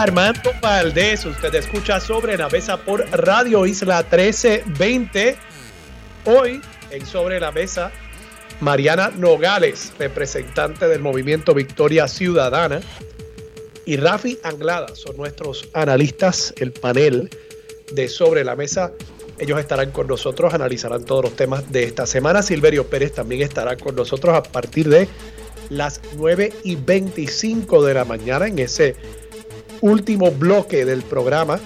Armando Valdés, usted escucha sobre la mesa por Radio Isla 1320. Hoy en Sobre la Mesa, Mariana Nogales, representante del movimiento Victoria Ciudadana, y Rafi Anglada son nuestros analistas, el panel de Sobre la Mesa. Ellos estarán con nosotros, analizarán todos los temas de esta semana. Silverio Pérez también estará con nosotros a partir de las 9 y 25 de la mañana en ese último bloque del programa,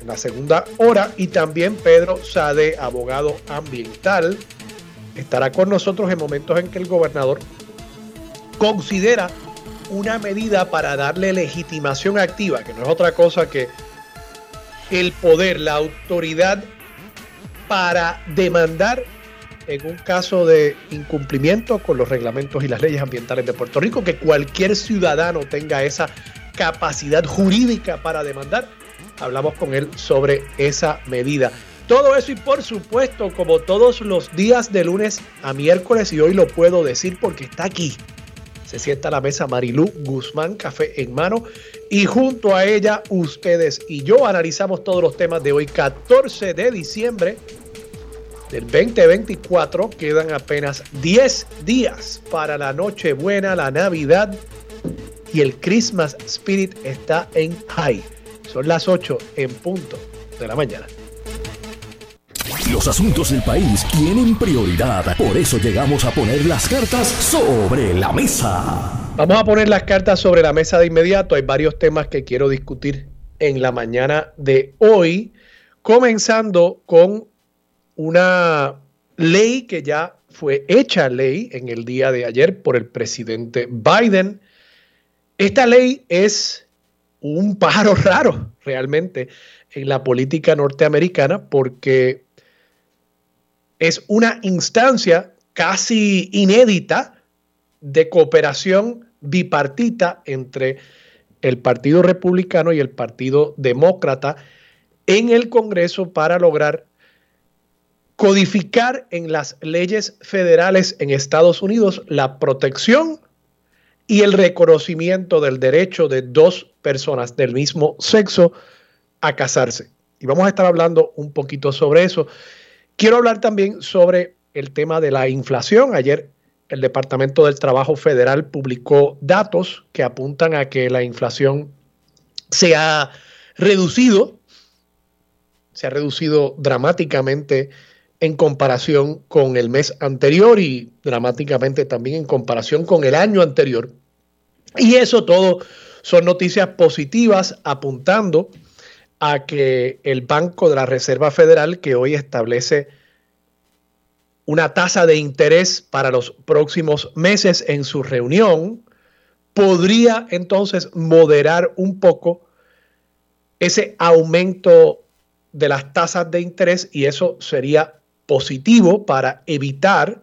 en la segunda hora, y también Pedro Sade, abogado ambiental, estará con nosotros en momentos en que el gobernador considera una medida para darle legitimación activa, que no es otra cosa que el poder, la autoridad para demandar en un caso de incumplimiento con los reglamentos y las leyes ambientales de Puerto Rico, que cualquier ciudadano tenga esa capacidad jurídica para demandar. Hablamos con él sobre esa medida. Todo eso y por supuesto, como todos los días de lunes a miércoles, y hoy lo puedo decir porque está aquí. Se sienta a la mesa Marilú Guzmán, café en mano, y junto a ella ustedes y yo analizamos todos los temas de hoy, 14 de diciembre del 2024. Quedan apenas 10 días para la Nochebuena, la Navidad y el Christmas Spirit está en high. Son las 8 en punto de la mañana. Los asuntos del país tienen prioridad, por eso llegamos a poner las cartas sobre la mesa. Vamos a poner las cartas sobre la mesa de inmediato. Hay varios temas que quiero discutir en la mañana de hoy, comenzando con una ley que ya fue hecha ley en el día de ayer por el presidente Biden esta ley es un pájaro raro realmente en la política norteamericana porque es una instancia casi inédita de cooperación bipartita entre el Partido Republicano y el Partido Demócrata en el Congreso para lograr codificar en las leyes federales en Estados Unidos la protección y el reconocimiento del derecho de dos personas del mismo sexo a casarse. Y vamos a estar hablando un poquito sobre eso. Quiero hablar también sobre el tema de la inflación. Ayer el Departamento del Trabajo Federal publicó datos que apuntan a que la inflación se ha reducido, se ha reducido dramáticamente en comparación con el mes anterior y dramáticamente también en comparación con el año anterior. Y eso todo son noticias positivas apuntando a que el Banco de la Reserva Federal, que hoy establece una tasa de interés para los próximos meses en su reunión, podría entonces moderar un poco ese aumento de las tasas de interés y eso sería positivo para evitar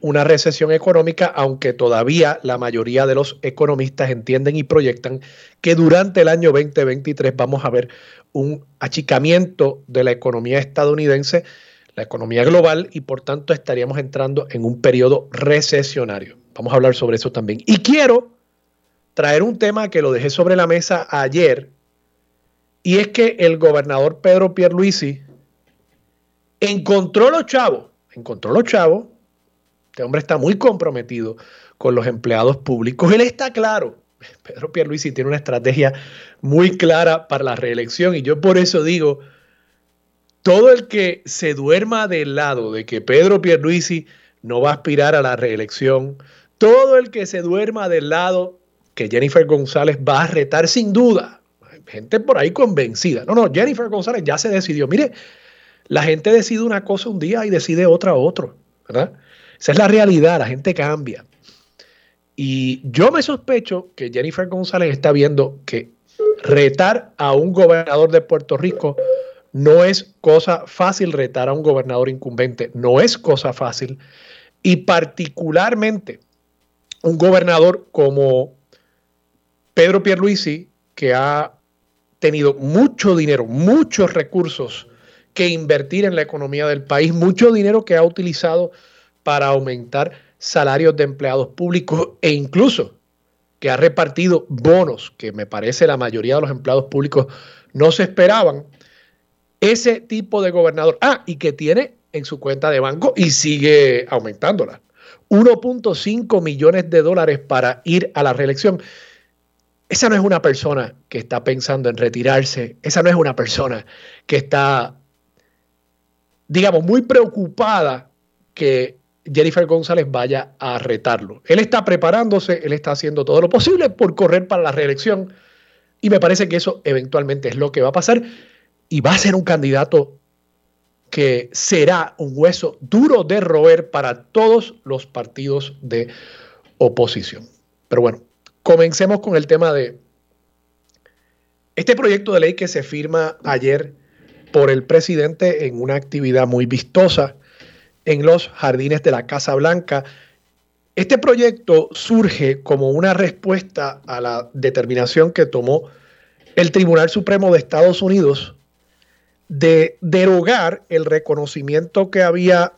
una recesión económica, aunque todavía la mayoría de los economistas entienden y proyectan que durante el año 2023 vamos a ver un achicamiento de la economía estadounidense, la economía global, y por tanto estaríamos entrando en un periodo recesionario. Vamos a hablar sobre eso también. Y quiero traer un tema que lo dejé sobre la mesa ayer, y es que el gobernador Pedro Pierluisi encontró los chavos, encontró los chavos. Este hombre está muy comprometido con los empleados públicos. Él está claro. Pedro Pierluisi tiene una estrategia muy clara para la reelección y yo por eso digo, todo el que se duerma del lado de que Pedro Pierluisi no va a aspirar a la reelección, todo el que se duerma del lado que Jennifer González va a retar sin duda, gente por ahí convencida. No, no, Jennifer González ya se decidió. Mire, la gente decide una cosa un día y decide otra otro, ¿verdad? Esa es la realidad, la gente cambia. Y yo me sospecho que Jennifer González está viendo que retar a un gobernador de Puerto Rico No es cosa fácil retar a un gobernador incumbente, no es cosa fácil. Y particularmente un gobernador como Pedro Pierluisi, que ha tenido mucho dinero, muchos recursos que invertir en la economía del país, mucho dinero que ha utilizado para aumentar salarios de empleados públicos e incluso que ha repartido bonos, que me parece la mayoría de los empleados públicos no se esperaban. Ese tipo de gobernador, ah, y que tiene en su cuenta de banco y sigue aumentándola. 1.5 millones de dólares para ir a la reelección. Esa no es una persona que está pensando en retirarse, esa no es una persona que está, digamos, muy preocupada que Jennifer González vaya a retarlo. Él está preparándose, él está haciendo todo lo posible por correr para la reelección y me parece que eso eventualmente es lo que va a pasar y va a ser un candidato que será un hueso duro de roer para todos los partidos de oposición. Pero bueno, comencemos con el tema de este proyecto de ley que se firma ayer por el presidente en una actividad muy vistosa en los jardines de la Casa Blanca. Este proyecto surge como una respuesta a la determinación que tomó el Tribunal Supremo de Estados Unidos de derogar el reconocimiento que había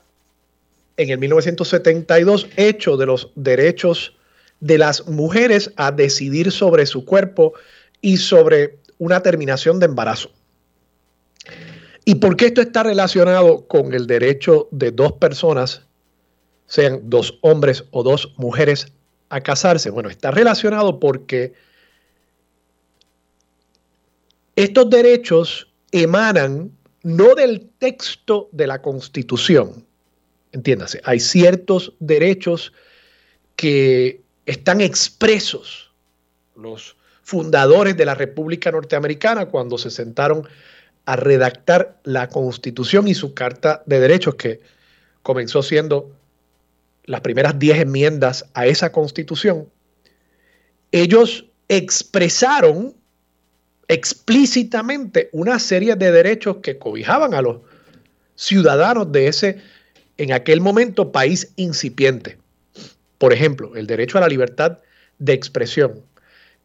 en el 1972 hecho de los derechos de las mujeres a decidir sobre su cuerpo y sobre una terminación de embarazo. ¿Y por qué esto está relacionado con el derecho de dos personas, sean dos hombres o dos mujeres, a casarse? Bueno, está relacionado porque estos derechos emanan no del texto de la Constitución, entiéndase, hay ciertos derechos que están expresos los fundadores de la República Norteamericana cuando se sentaron a redactar la Constitución y su Carta de Derechos, que comenzó siendo las primeras diez enmiendas a esa Constitución. Ellos expresaron explícitamente una serie de derechos que cobijaban a los ciudadanos de ese, en aquel momento, país incipiente. Por ejemplo, el derecho a la libertad de expresión,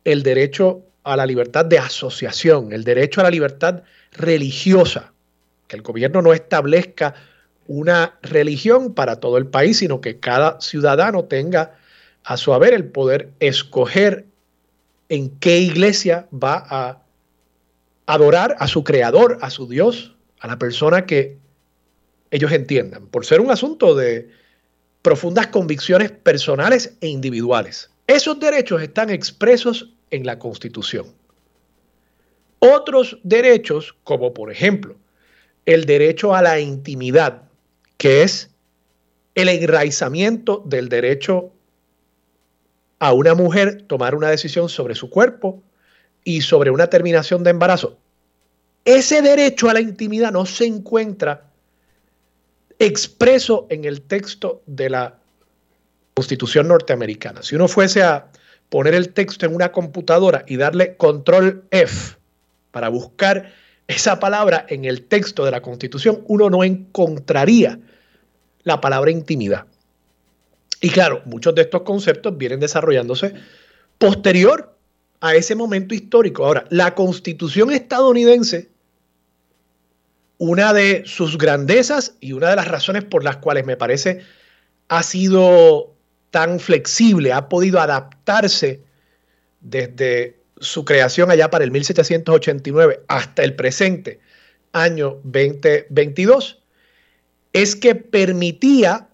el derecho a la libertad de asociación, el derecho a la libertad religiosa, que el gobierno no establezca una religión para todo el país, sino que cada ciudadano tenga a su haber el poder escoger en qué iglesia va a adorar a su creador, a su Dios, a la persona que ellos entiendan, por ser un asunto de profundas convicciones personales e individuales. Esos derechos están expresos en la Constitución. Otros derechos, como por ejemplo el derecho a la intimidad, que es el enraizamiento del derecho a una mujer tomar una decisión sobre su cuerpo y sobre una terminación de embarazo. Ese derecho a la intimidad no se encuentra expreso en el texto de la Constitución norteamericana. Si uno fuese a poner el texto en una computadora y darle control F para buscar esa palabra en el texto de la Constitución, uno no encontraría la palabra intimidad. Y claro, muchos de estos conceptos vienen desarrollándose posterior a ese momento histórico. Ahora, la Constitución estadounidense una de sus grandezas y una de las razones por las cuales me parece ha sido tan flexible, ha podido adaptarse desde su creación allá para el 1789 hasta el presente año 2022, es que permitía,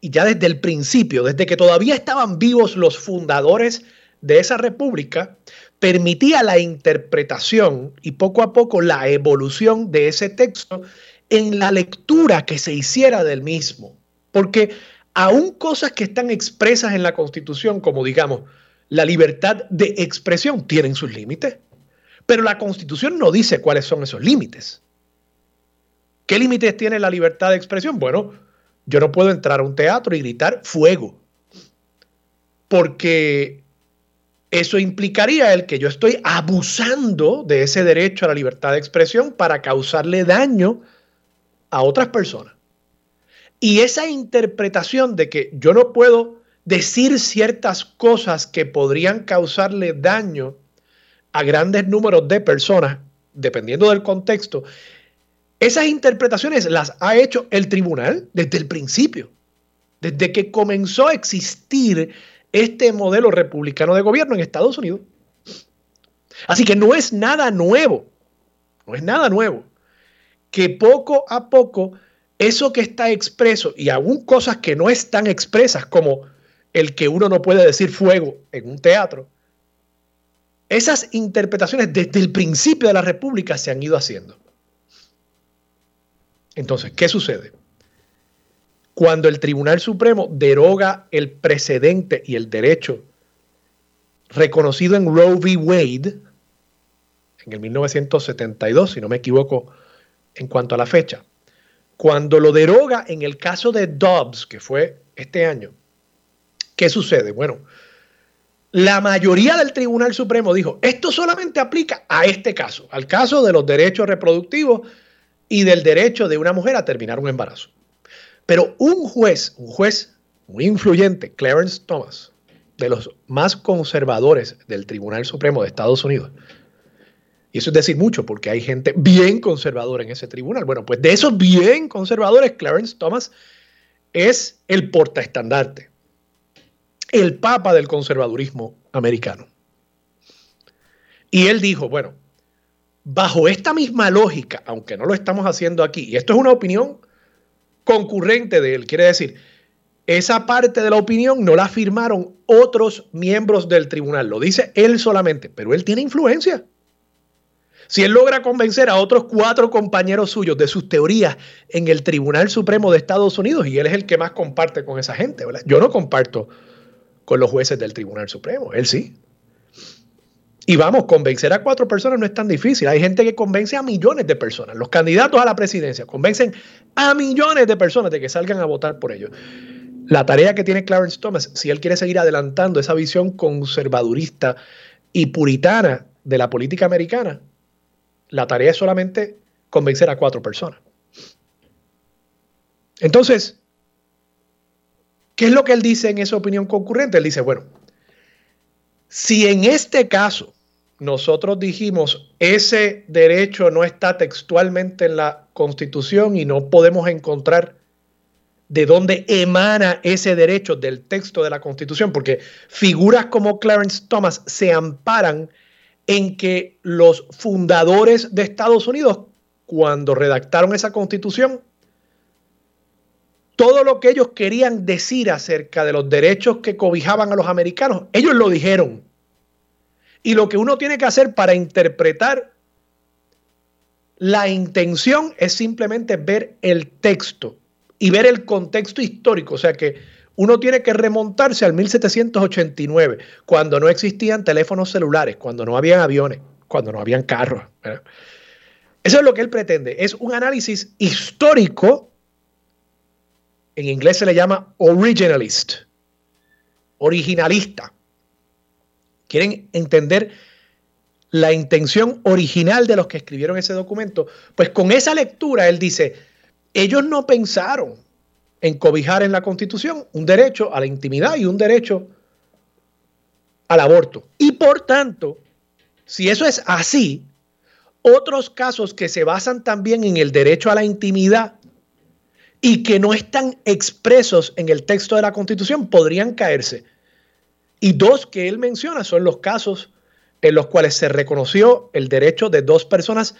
y ya desde el principio, desde que todavía estaban vivos los fundadores de esa república, permitía la interpretación y poco a poco la evolución de ese texto en la lectura que se hiciera del mismo. Porque aún cosas que están expresas en la Constitución, como digamos la libertad de expresión, tienen sus límites. Pero la Constitución no dice cuáles son esos límites. ¿Qué límites tiene la libertad de expresión? Bueno, yo no puedo entrar a un teatro y gritar fuego. Porque eso implicaría el que yo estoy abusando de ese derecho a la libertad de expresión para causarle daño a otras personas. Y esa interpretación de que yo no puedo decir ciertas cosas que podrían causarle daño a grandes números de personas, dependiendo del contexto, esas interpretaciones las ha hecho el tribunal desde el principio, desde que comenzó a existir este modelo republicano de gobierno en Estados Unidos. Así que no es nada nuevo, no es nada nuevo, que poco a poco eso que está expreso y aún cosas que no están expresas, como el que uno no puede decir fuego en un teatro, esas interpretaciones desde el principio de la República se han ido haciendo. Entonces, ¿qué sucede? Cuando el Tribunal Supremo deroga el precedente y el derecho reconocido en Roe v. Wade, en el 1972, si no me equivoco en cuanto a la fecha, cuando lo deroga en el caso de Dobbs, que fue este año, ¿qué sucede? Bueno, la mayoría del Tribunal Supremo dijo, esto solamente aplica a este caso, al caso de los derechos reproductivos y del derecho de una mujer a terminar un embarazo. Pero un juez, un juez muy influyente, Clarence Thomas, de los más conservadores del Tribunal Supremo de Estados Unidos, y eso es decir mucho, porque hay gente bien conservadora en ese tribunal. Bueno, pues de esos bien conservadores, Clarence Thomas es el portaestandarte, el papa del conservadurismo americano. Y él dijo, bueno, bajo esta misma lógica, aunque no lo estamos haciendo aquí, y esto es una opinión concurrente de él, quiere decir, esa parte de la opinión no la firmaron otros miembros del tribunal, lo dice él solamente, pero él tiene influencia. Si él logra convencer a otros cuatro compañeros suyos de sus teorías en el Tribunal Supremo de Estados Unidos, y él es el que más comparte con esa gente, ¿verdad? Yo no comparto con los jueces del Tribunal Supremo, él sí. Y vamos, convencer a cuatro personas no es tan difícil. Hay gente que convence a millones de personas. Los candidatos a la presidencia convencen a millones de personas de que salgan a votar por ellos. La tarea que tiene Clarence Thomas, si él quiere seguir adelantando esa visión conservadurista y puritana de la política americana, la tarea es solamente convencer a cuatro personas. Entonces, ¿qué es lo que él dice en esa opinión concurrente? Él dice, bueno, si en este caso nosotros dijimos ese derecho no está textualmente en la Constitución y no podemos encontrar de dónde emana ese derecho del texto de la Constitución, porque figuras como Clarence Thomas se amparan en que los fundadores de Estados Unidos, cuando redactaron esa Constitución, todo lo que ellos querían decir acerca de los derechos que cobijaban a los americanos, ellos lo dijeron. Y lo que uno tiene que hacer para interpretar la intención es simplemente ver el texto y ver el contexto histórico. O sea que uno tiene que remontarse al 1789, cuando no existían teléfonos celulares, cuando no habían aviones, cuando no habían carros. Eso es lo que él pretende. Es un análisis histórico. En inglés se le llama originalist, originalista quieren entender la intención original de los que escribieron ese documento, pues con esa lectura él dice, ellos no pensaron en cobijar en la Constitución un derecho a la intimidad y un derecho al aborto. Y por tanto, si eso es así, otros casos que se basan también en el derecho a la intimidad y que no están expresos en el texto de la Constitución podrían caerse. Y dos que él menciona son los casos en los cuales se reconoció el derecho de dos personas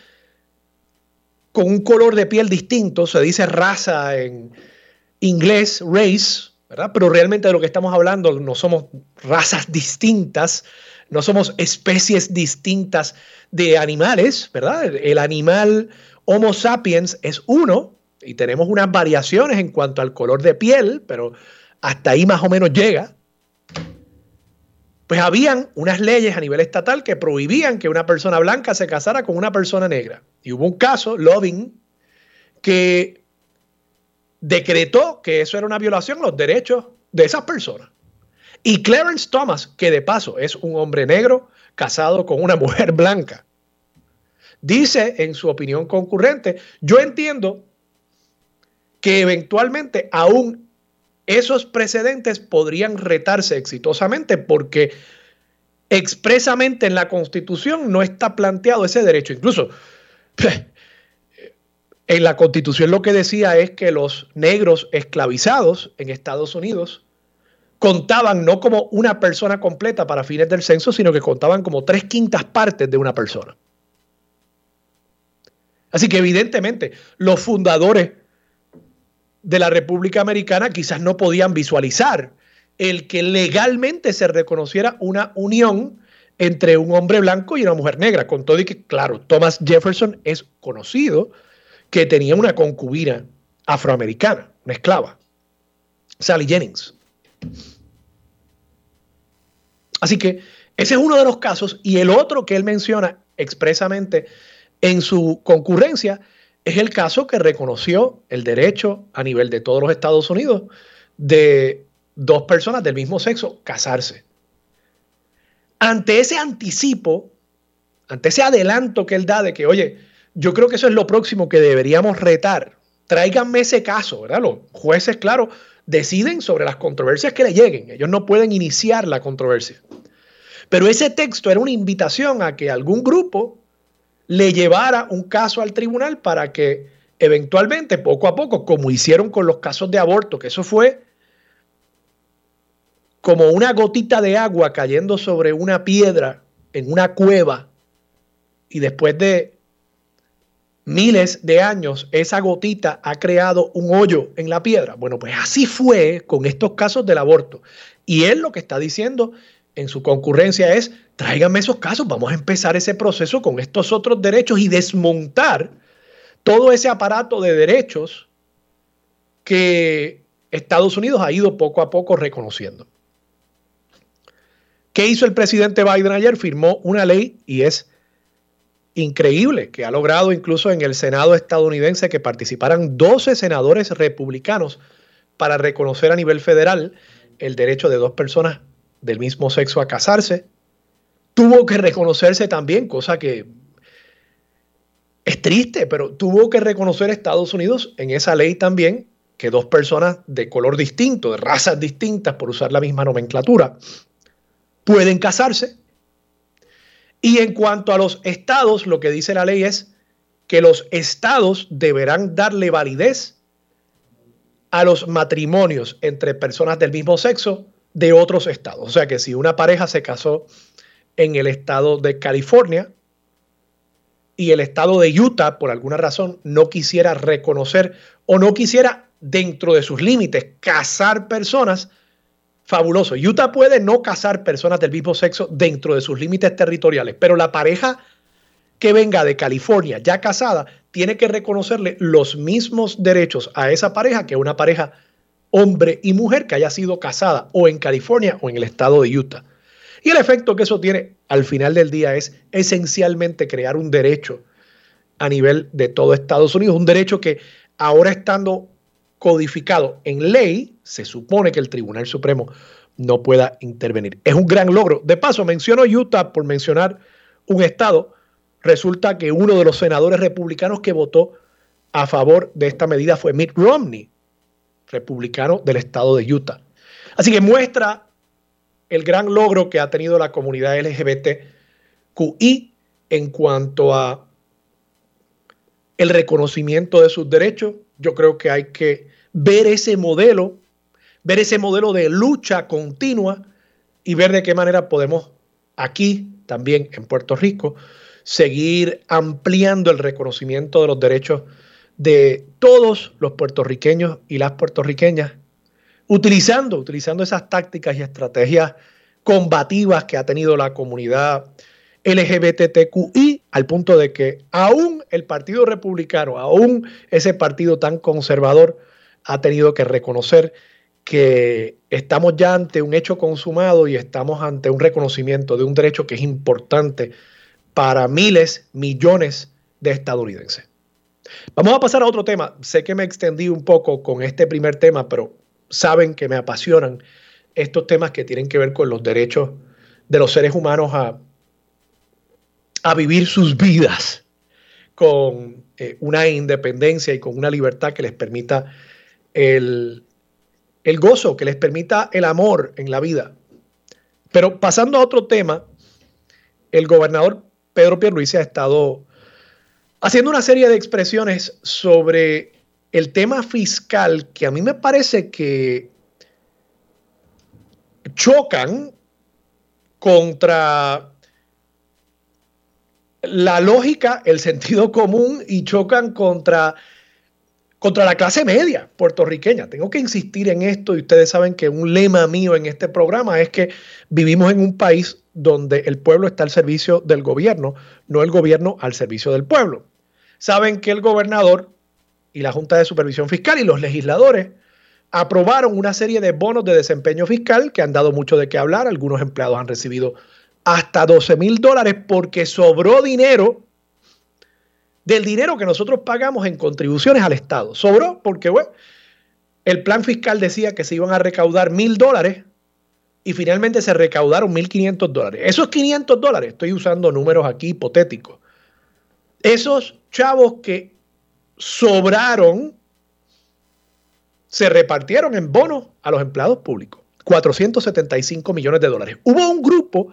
con un color de piel distinto, se dice raza en inglés, race, ¿verdad? Pero realmente de lo que estamos hablando no somos razas distintas, no somos especies distintas de animales, ¿verdad? El animal Homo sapiens es uno y tenemos unas variaciones en cuanto al color de piel, pero hasta ahí más o menos llega pues habían unas leyes a nivel estatal que prohibían que una persona blanca se casara con una persona negra. Y hubo un caso, Loving, que decretó que eso era una violación a los derechos de esas personas. Y Clarence Thomas, que de paso es un hombre negro casado con una mujer blanca, dice en su opinión concurrente, yo entiendo que eventualmente aún esos precedentes podrían retarse exitosamente porque expresamente en la Constitución no está planteado ese derecho. Incluso en la Constitución lo que decía es que los negros esclavizados en Estados Unidos contaban no como una persona completa para fines del censo, sino que contaban como tres quintas partes de una persona. Así que evidentemente los fundadores de la República Americana quizás no podían visualizar el que legalmente se reconociera una unión entre un hombre blanco y una mujer negra, con todo y que, claro, Thomas Jefferson es conocido que tenía una concubina afroamericana, una esclava, Sally Jennings. Así que ese es uno de los casos y el otro que él menciona expresamente en su concurrencia es el caso que reconoció el derecho a nivel de todos los Estados Unidos de dos personas del mismo sexo casarse. Ante ese anticipo, ante ese adelanto que él da de que, oye, yo creo que eso es lo próximo que deberíamos retar. Tráiganme ese caso, ¿verdad? Los jueces, claro, deciden sobre las controversias que le lleguen. Ellos no pueden iniciar la controversia. Pero ese texto era una invitación a que algún grupo le llevara un caso al tribunal para que eventualmente, poco a poco, como hicieron con los casos de aborto, que eso fue como una gotita de agua cayendo sobre una piedra en una cueva y después de miles de años esa gotita ha creado un hoyo en la piedra. Bueno, pues así fue con estos casos del aborto. Y él lo que está diciendo en su concurrencia es, tráiganme esos casos, vamos a empezar ese proceso con estos otros derechos y desmontar todo ese aparato de derechos que Estados Unidos ha ido poco a poco reconociendo. ¿Qué hizo el presidente Biden ayer? Firmó una ley y es increíble que ha logrado incluso en el Senado estadounidense que participaran 12 senadores republicanos para reconocer a nivel federal el derecho de dos personas del mismo sexo a casarse. Tuvo que reconocerse también, cosa que es triste, pero tuvo que reconocer Estados Unidos en esa ley también que dos personas de color distinto, de razas distintas, por usar la misma nomenclatura, pueden casarse. Y en cuanto a los estados, lo que dice la ley es que los estados deberán darle validez a los matrimonios entre personas del mismo sexo de otros estados. O sea que si una pareja se casó en el estado de California y el estado de Utah, por alguna razón, no quisiera reconocer o no quisiera dentro de sus límites casar personas, fabuloso. Utah puede no casar personas del mismo sexo dentro de sus límites territoriales, pero la pareja que venga de California ya casada tiene que reconocerle los mismos derechos a esa pareja que una pareja hombre y mujer que haya sido casada o en California o en el estado de Utah. Y el efecto que eso tiene al final del día es esencialmente crear un derecho a nivel de todo Estados Unidos, un derecho que ahora estando codificado en ley, se supone que el Tribunal Supremo no pueda intervenir. Es un gran logro. De paso, menciono Utah por mencionar un estado. Resulta que uno de los senadores republicanos que votó a favor de esta medida fue Mitt Romney, republicano del estado de Utah. Así que muestra el gran logro que ha tenido la comunidad LGBTQI en cuanto a el reconocimiento de sus derechos. Yo creo que hay que ver ese modelo, ver ese modelo de lucha continua y ver de qué manera podemos aquí, también en Puerto Rico, seguir ampliando el reconocimiento de los derechos de todos los puertorriqueños y las puertorriqueñas, utilizando, utilizando esas tácticas y estrategias combativas que ha tenido la comunidad LGBTQI, al punto de que aún el Partido Republicano, aún ese partido tan conservador, ha tenido que reconocer que estamos ya ante un hecho consumado y estamos ante un reconocimiento de un derecho que es importante para miles, millones de estadounidenses. Vamos a pasar a otro tema. Sé que me extendí un poco con este primer tema, pero saben que me apasionan estos temas que tienen que ver con los derechos de los seres humanos a, a vivir sus vidas con eh, una independencia y con una libertad que les permita el, el gozo, que les permita el amor en la vida. Pero pasando a otro tema, el gobernador Pedro Pierluisi ha estado haciendo una serie de expresiones sobre el tema fiscal que a mí me parece que chocan contra la lógica, el sentido común y chocan contra, contra la clase media puertorriqueña. Tengo que insistir en esto y ustedes saben que un lema mío en este programa es que vivimos en un país donde el pueblo está al servicio del gobierno, no el gobierno al servicio del pueblo. Saben que el gobernador y la Junta de Supervisión Fiscal y los legisladores aprobaron una serie de bonos de desempeño fiscal que han dado mucho de qué hablar. Algunos empleados han recibido hasta 12 mil dólares porque sobró dinero del dinero que nosotros pagamos en contribuciones al Estado. Sobró porque, bueno, el plan fiscal decía que se iban a recaudar mil dólares y finalmente se recaudaron 1.500 dólares. Esos 500 dólares, estoy usando números aquí hipotéticos, esos chavos que sobraron se repartieron en bonos a los empleados públicos. 475 millones de dólares. Hubo un grupo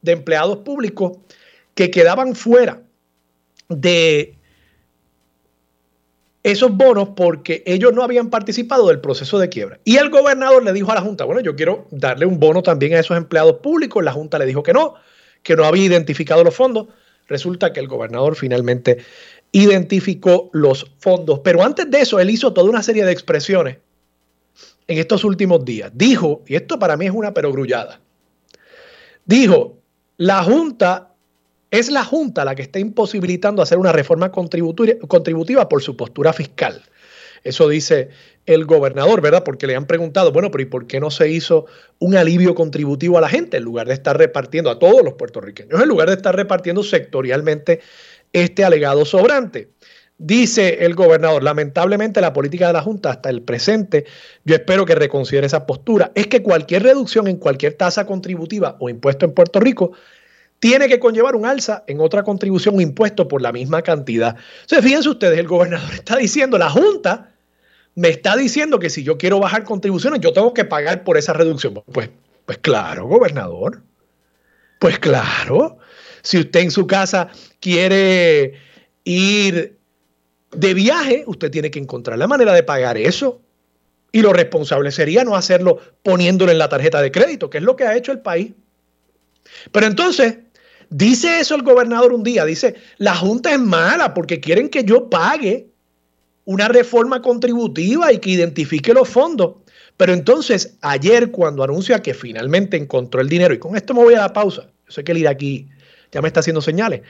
de empleados públicos que quedaban fuera de esos bonos porque ellos no habían participado del proceso de quiebra. Y el gobernador le dijo a la Junta, bueno, yo quiero darle un bono también a esos empleados públicos. La Junta le dijo que no, que no había identificado los fondos. Resulta que el gobernador finalmente identificó los fondos. Pero antes de eso, él hizo toda una serie de expresiones en estos últimos días. Dijo, y esto para mí es una perogrullada, dijo, la Junta es la Junta la que está imposibilitando hacer una reforma contributiva por su postura fiscal. Eso dice el gobernador, ¿verdad? Porque le han preguntado, bueno, pero ¿y por qué no se hizo un alivio contributivo a la gente en lugar de estar repartiendo a todos los puertorriqueños, en lugar de estar repartiendo sectorialmente este alegado sobrante? Dice el gobernador, lamentablemente la política de la Junta hasta el presente, yo espero que reconsidere esa postura, es que cualquier reducción en cualquier tasa contributiva o impuesto en Puerto Rico tiene que conllevar un alza en otra contribución o impuesto por la misma cantidad. Entonces, fíjense ustedes, el gobernador está diciendo, la Junta me está diciendo que si yo quiero bajar contribuciones, yo tengo que pagar por esa reducción. Pues, pues claro, gobernador. Pues claro. Si usted en su casa quiere ir de viaje, usted tiene que encontrar la manera de pagar eso. Y lo responsable sería no hacerlo poniéndolo en la tarjeta de crédito, que es lo que ha hecho el país. Pero entonces, dice eso el gobernador un día, dice, la Junta es mala porque quieren que yo pague una reforma contributiva y que identifique los fondos. Pero entonces, ayer cuando anuncia que finalmente encontró el dinero, y con esto me voy a la pausa, yo sé que el aquí ya me está haciendo señales.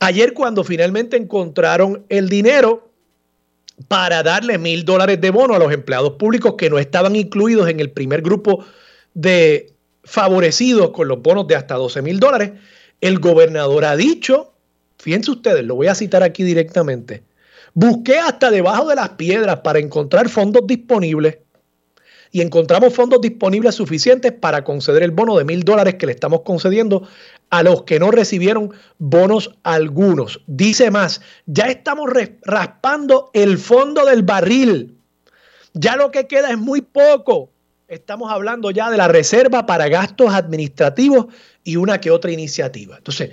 Ayer cuando finalmente encontraron el dinero para darle mil dólares de bono a los empleados públicos que no estaban incluidos en el primer grupo de favorecidos con los bonos de hasta 12 mil dólares, el gobernador ha dicho, fíjense ustedes, lo voy a citar aquí directamente, busqué hasta debajo de las piedras para encontrar fondos disponibles y encontramos fondos disponibles suficientes para conceder el bono de mil dólares que le estamos concediendo a los que no recibieron bonos algunos. Dice más, ya estamos raspando el fondo del barril. Ya lo que queda es muy poco estamos hablando ya de la reserva para gastos administrativos y una que otra iniciativa. Entonces,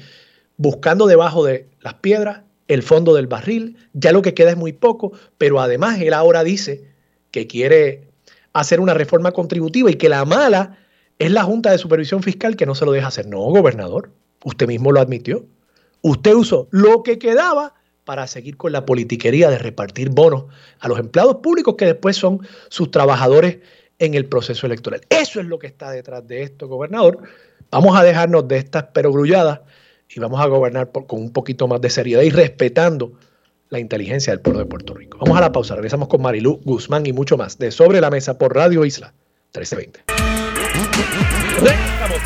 buscando debajo de las piedras el fondo del barril, ya lo que queda es muy poco, pero además él ahora dice que quiere hacer una reforma contributiva y que la mala es la Junta de Supervisión Fiscal que no se lo deja hacer. No, gobernador, usted mismo lo admitió. Usted usó lo que quedaba para seguir con la politiquería de repartir bonos a los empleados públicos que después son sus trabajadores en el proceso electoral. Eso es lo que está detrás de esto, gobernador. Vamos a dejarnos de estas perogrulladas y vamos a gobernar con un poquito más de seriedad y respetando la inteligencia del pueblo de Puerto Rico. Vamos a la pausa, regresamos con Marilú Guzmán y mucho más de Sobre la Mesa por Radio Isla 1320. Regresamos,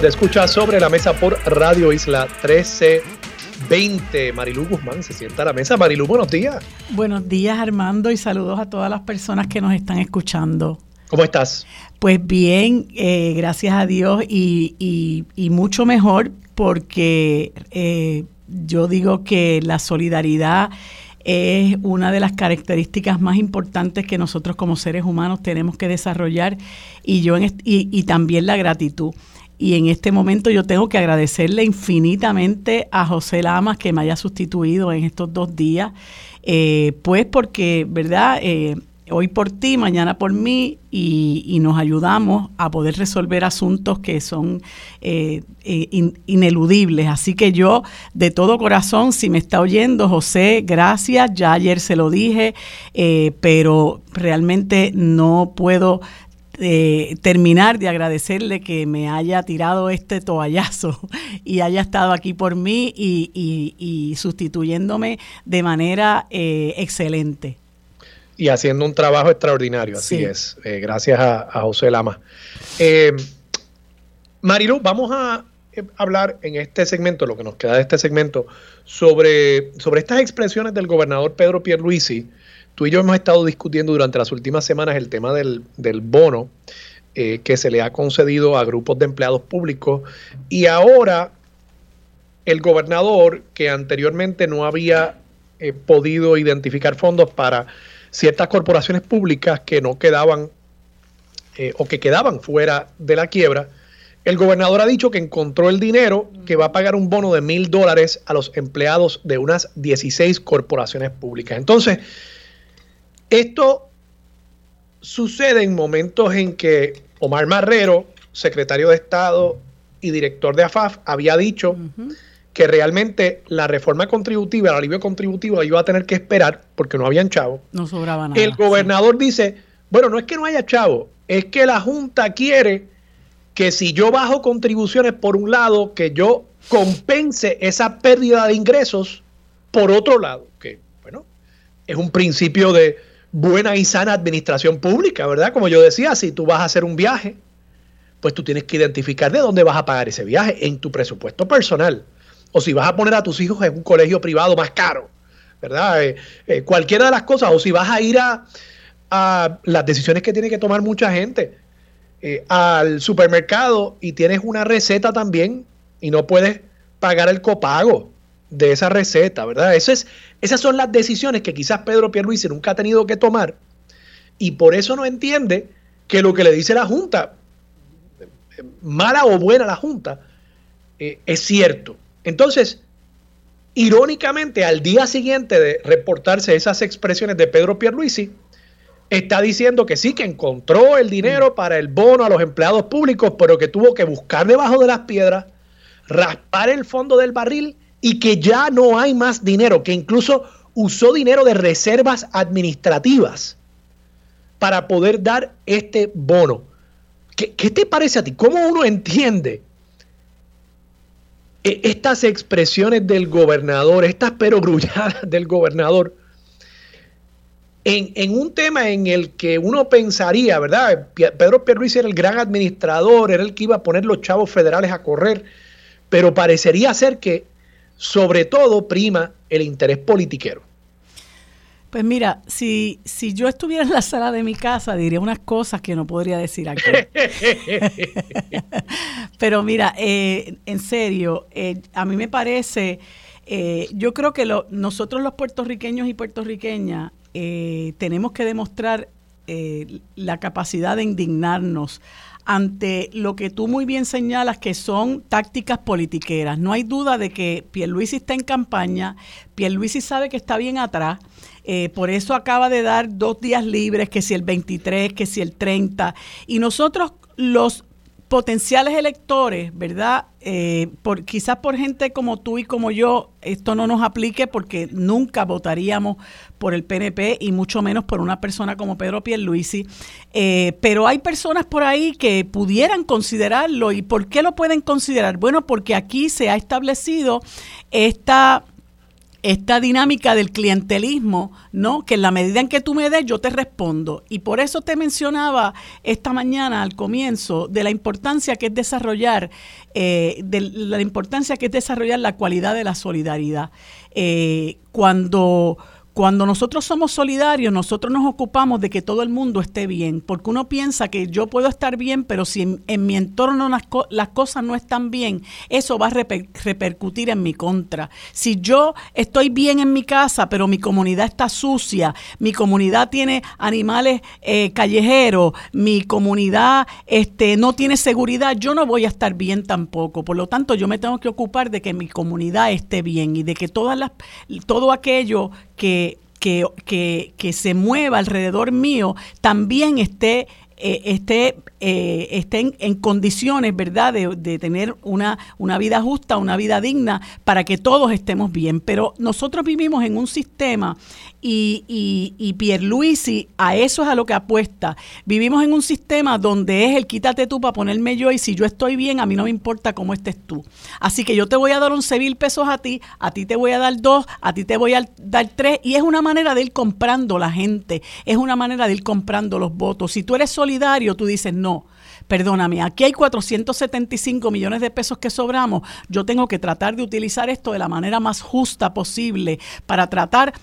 de escucha Sobre la Mesa por Radio Isla 1320. 20. Marilú Guzmán se sienta a la mesa. Marilú, buenos días. Buenos días, Armando, y saludos a todas las personas que nos están escuchando. ¿Cómo estás? Pues bien, eh, gracias a Dios y, mucho mejor porque eh, yo digo que la solidaridad es una de las características más importantes que nosotros como seres humanos tenemos que desarrollar y yo y, y también la gratitud. Y en este momento yo tengo que agradecerle infinitamente a José Lamas que me haya sustituido en estos dos días, eh, pues porque, ¿verdad? Eh, hoy por ti, mañana por mí, y, nos ayudamos a poder resolver asuntos que son eh, ineludibles. Así que yo, de todo corazón, si me está oyendo, José, gracias, ya ayer se lo dije, pero realmente no puedo terminar de agradecerle que me haya tirado este toallazo y haya estado aquí por mí y, sustituyéndome de manera eh, excelente. Y haciendo un trabajo extraordinario, así es. Eh, gracias a, José Lama. Eh, Marilu, vamos a hablar en este segmento, lo que nos queda de este segmento, sobre, sobre estas expresiones del gobernador Pedro Pierluisi Tú y yo hemos estado discutiendo durante las últimas semanas el tema del, bono eh, que se le ha concedido a grupos de empleados públicos y ahora el gobernador, que anteriormente no había eh, podido identificar fondos para ciertas corporaciones públicas que no quedaban eh, o que quedaban fuera de la quiebra, el gobernador ha dicho que encontró el dinero que va a pagar un bono de mil dólares a los empleados de unas 16 corporaciones públicas. Entonces, esto sucede en momentos en que Omar Marrero, secretario de Estado y director de AFAF, había dicho que realmente la reforma contributiva, el alivio contributivo, iba a tener que esperar porque no habían chavo. No sobraba nada. El gobernador dice, bueno, no es que no haya chavo, es que la Junta quiere que si yo bajo contribuciones por un lado, que yo compense esa pérdida de ingresos por otro lado, que bueno, es un principio de, buena y sana administración pública, ¿verdad? Como yo decía, si tú vas a hacer un viaje, pues tú tienes que identificar de dónde vas a pagar ese viaje en tu presupuesto personal. O si vas a poner a tus hijos en un colegio privado más caro, ¿verdad? Eh, eh, cualquiera de las cosas. O si vas a ir a, las decisiones que tiene que tomar mucha gente eh, al supermercado y tienes una receta también y no puedes pagar el copago de esa receta, ¿verdad? Eso es, esas son las decisiones que quizás Pedro Pierluisi nunca ha tenido que tomar y por eso no entiende que lo que le dice la Junta, mala o buena la Junta, eh, es cierto. Entonces, irónicamente, al día siguiente de reportarse esas expresiones de Pedro Pierluisi, está diciendo que sí, que encontró el dinero para el bono a los empleados públicos, pero que tuvo que buscar debajo de las piedras, raspar el fondo del barril y que ya no hay más dinero, que incluso usó dinero de reservas administrativas para poder dar este bono. ¿Qué, te parece a ti? ¿Cómo uno entiende e, estas expresiones del gobernador, estas perogrulladas del gobernador, en, un tema en el que uno pensaría, ¿verdad? Pedro Pierluisi era el gran administrador, era el que iba a poner los chavos federales a correr, pero parecería ser que sobre todo prima el interés politiquero. Pues mira, si, si yo estuviera en la sala de mi casa, diría unas cosas que no podría decir aquí. Pero mira, eh, en serio, eh, a mí me parece, eh, yo creo que nosotros los puertorriqueños y puertorriqueñas tenemos que demostrar la capacidad de indignarnos ante lo que tú muy bien señalas que son tácticas politiqueras. No hay duda de que Pierluisi está en campaña, Pierluisi sabe que está bien atrás, eh, por eso acaba de dar dos días libres, que si el 23, que si el 30, y nosotros los potenciales electores, ¿verdad? Eh, por, quizás por gente como tú y como yo, esto no nos aplique porque nunca votaríamos por el PNP y mucho menos por una persona como Pedro Pierluisi. Eh, pero hay personas por ahí que pudieran considerarlo. ¿Y por qué lo pueden considerar? Bueno, porque aquí se ha establecido esta esta dinámica del clientelismo, ¿no? Que en la medida en que tú me des, yo te respondo. Y por eso te mencionaba esta mañana al comienzo de la importancia que es desarrollar, eh, de la importancia que es desarrollar la cualidad de la solidaridad. Eh, cuando Cuando nosotros somos solidarios, nosotros nos ocupamos de que todo el mundo esté bien, porque uno piensa que yo puedo estar bien, pero si en, mi entorno las, cosas no están bien, eso va a repercutir en mi contra. Si yo estoy bien en mi casa, pero mi comunidad está sucia, mi comunidad tiene animales eh, callejeros, mi comunidad este, no tiene seguridad, yo no voy a estar bien tampoco. Por lo tanto, yo me tengo que ocupar de que mi comunidad esté bien y de que todas las, todo aquello que, que, que, se mueva alrededor mío también esté eh, esté, eh, estén en condiciones, ¿verdad?, de, de, tener una, una vida justa, una vida digna, para que todos estemos bien. Pero nosotros vivimos en un sistema y, y, y Pierluisi a eso es a lo que apuesta. Vivimos en un sistema donde es el quítate tú para ponerme yo y si yo estoy bien, a mí no me importa cómo estés tú. Así que yo te voy a dar 11 mil pesos a ti, a ti te voy a dar dos, a ti te voy a dar tres y es una manera de ir comprando la gente, es una manera de ir comprando los votos. Si tú eres solidario, tú dices no perdóname, aquí hay 475 millones de pesos que sobramos, yo tengo que tratar de utilizar esto de la manera más justa posible para tratar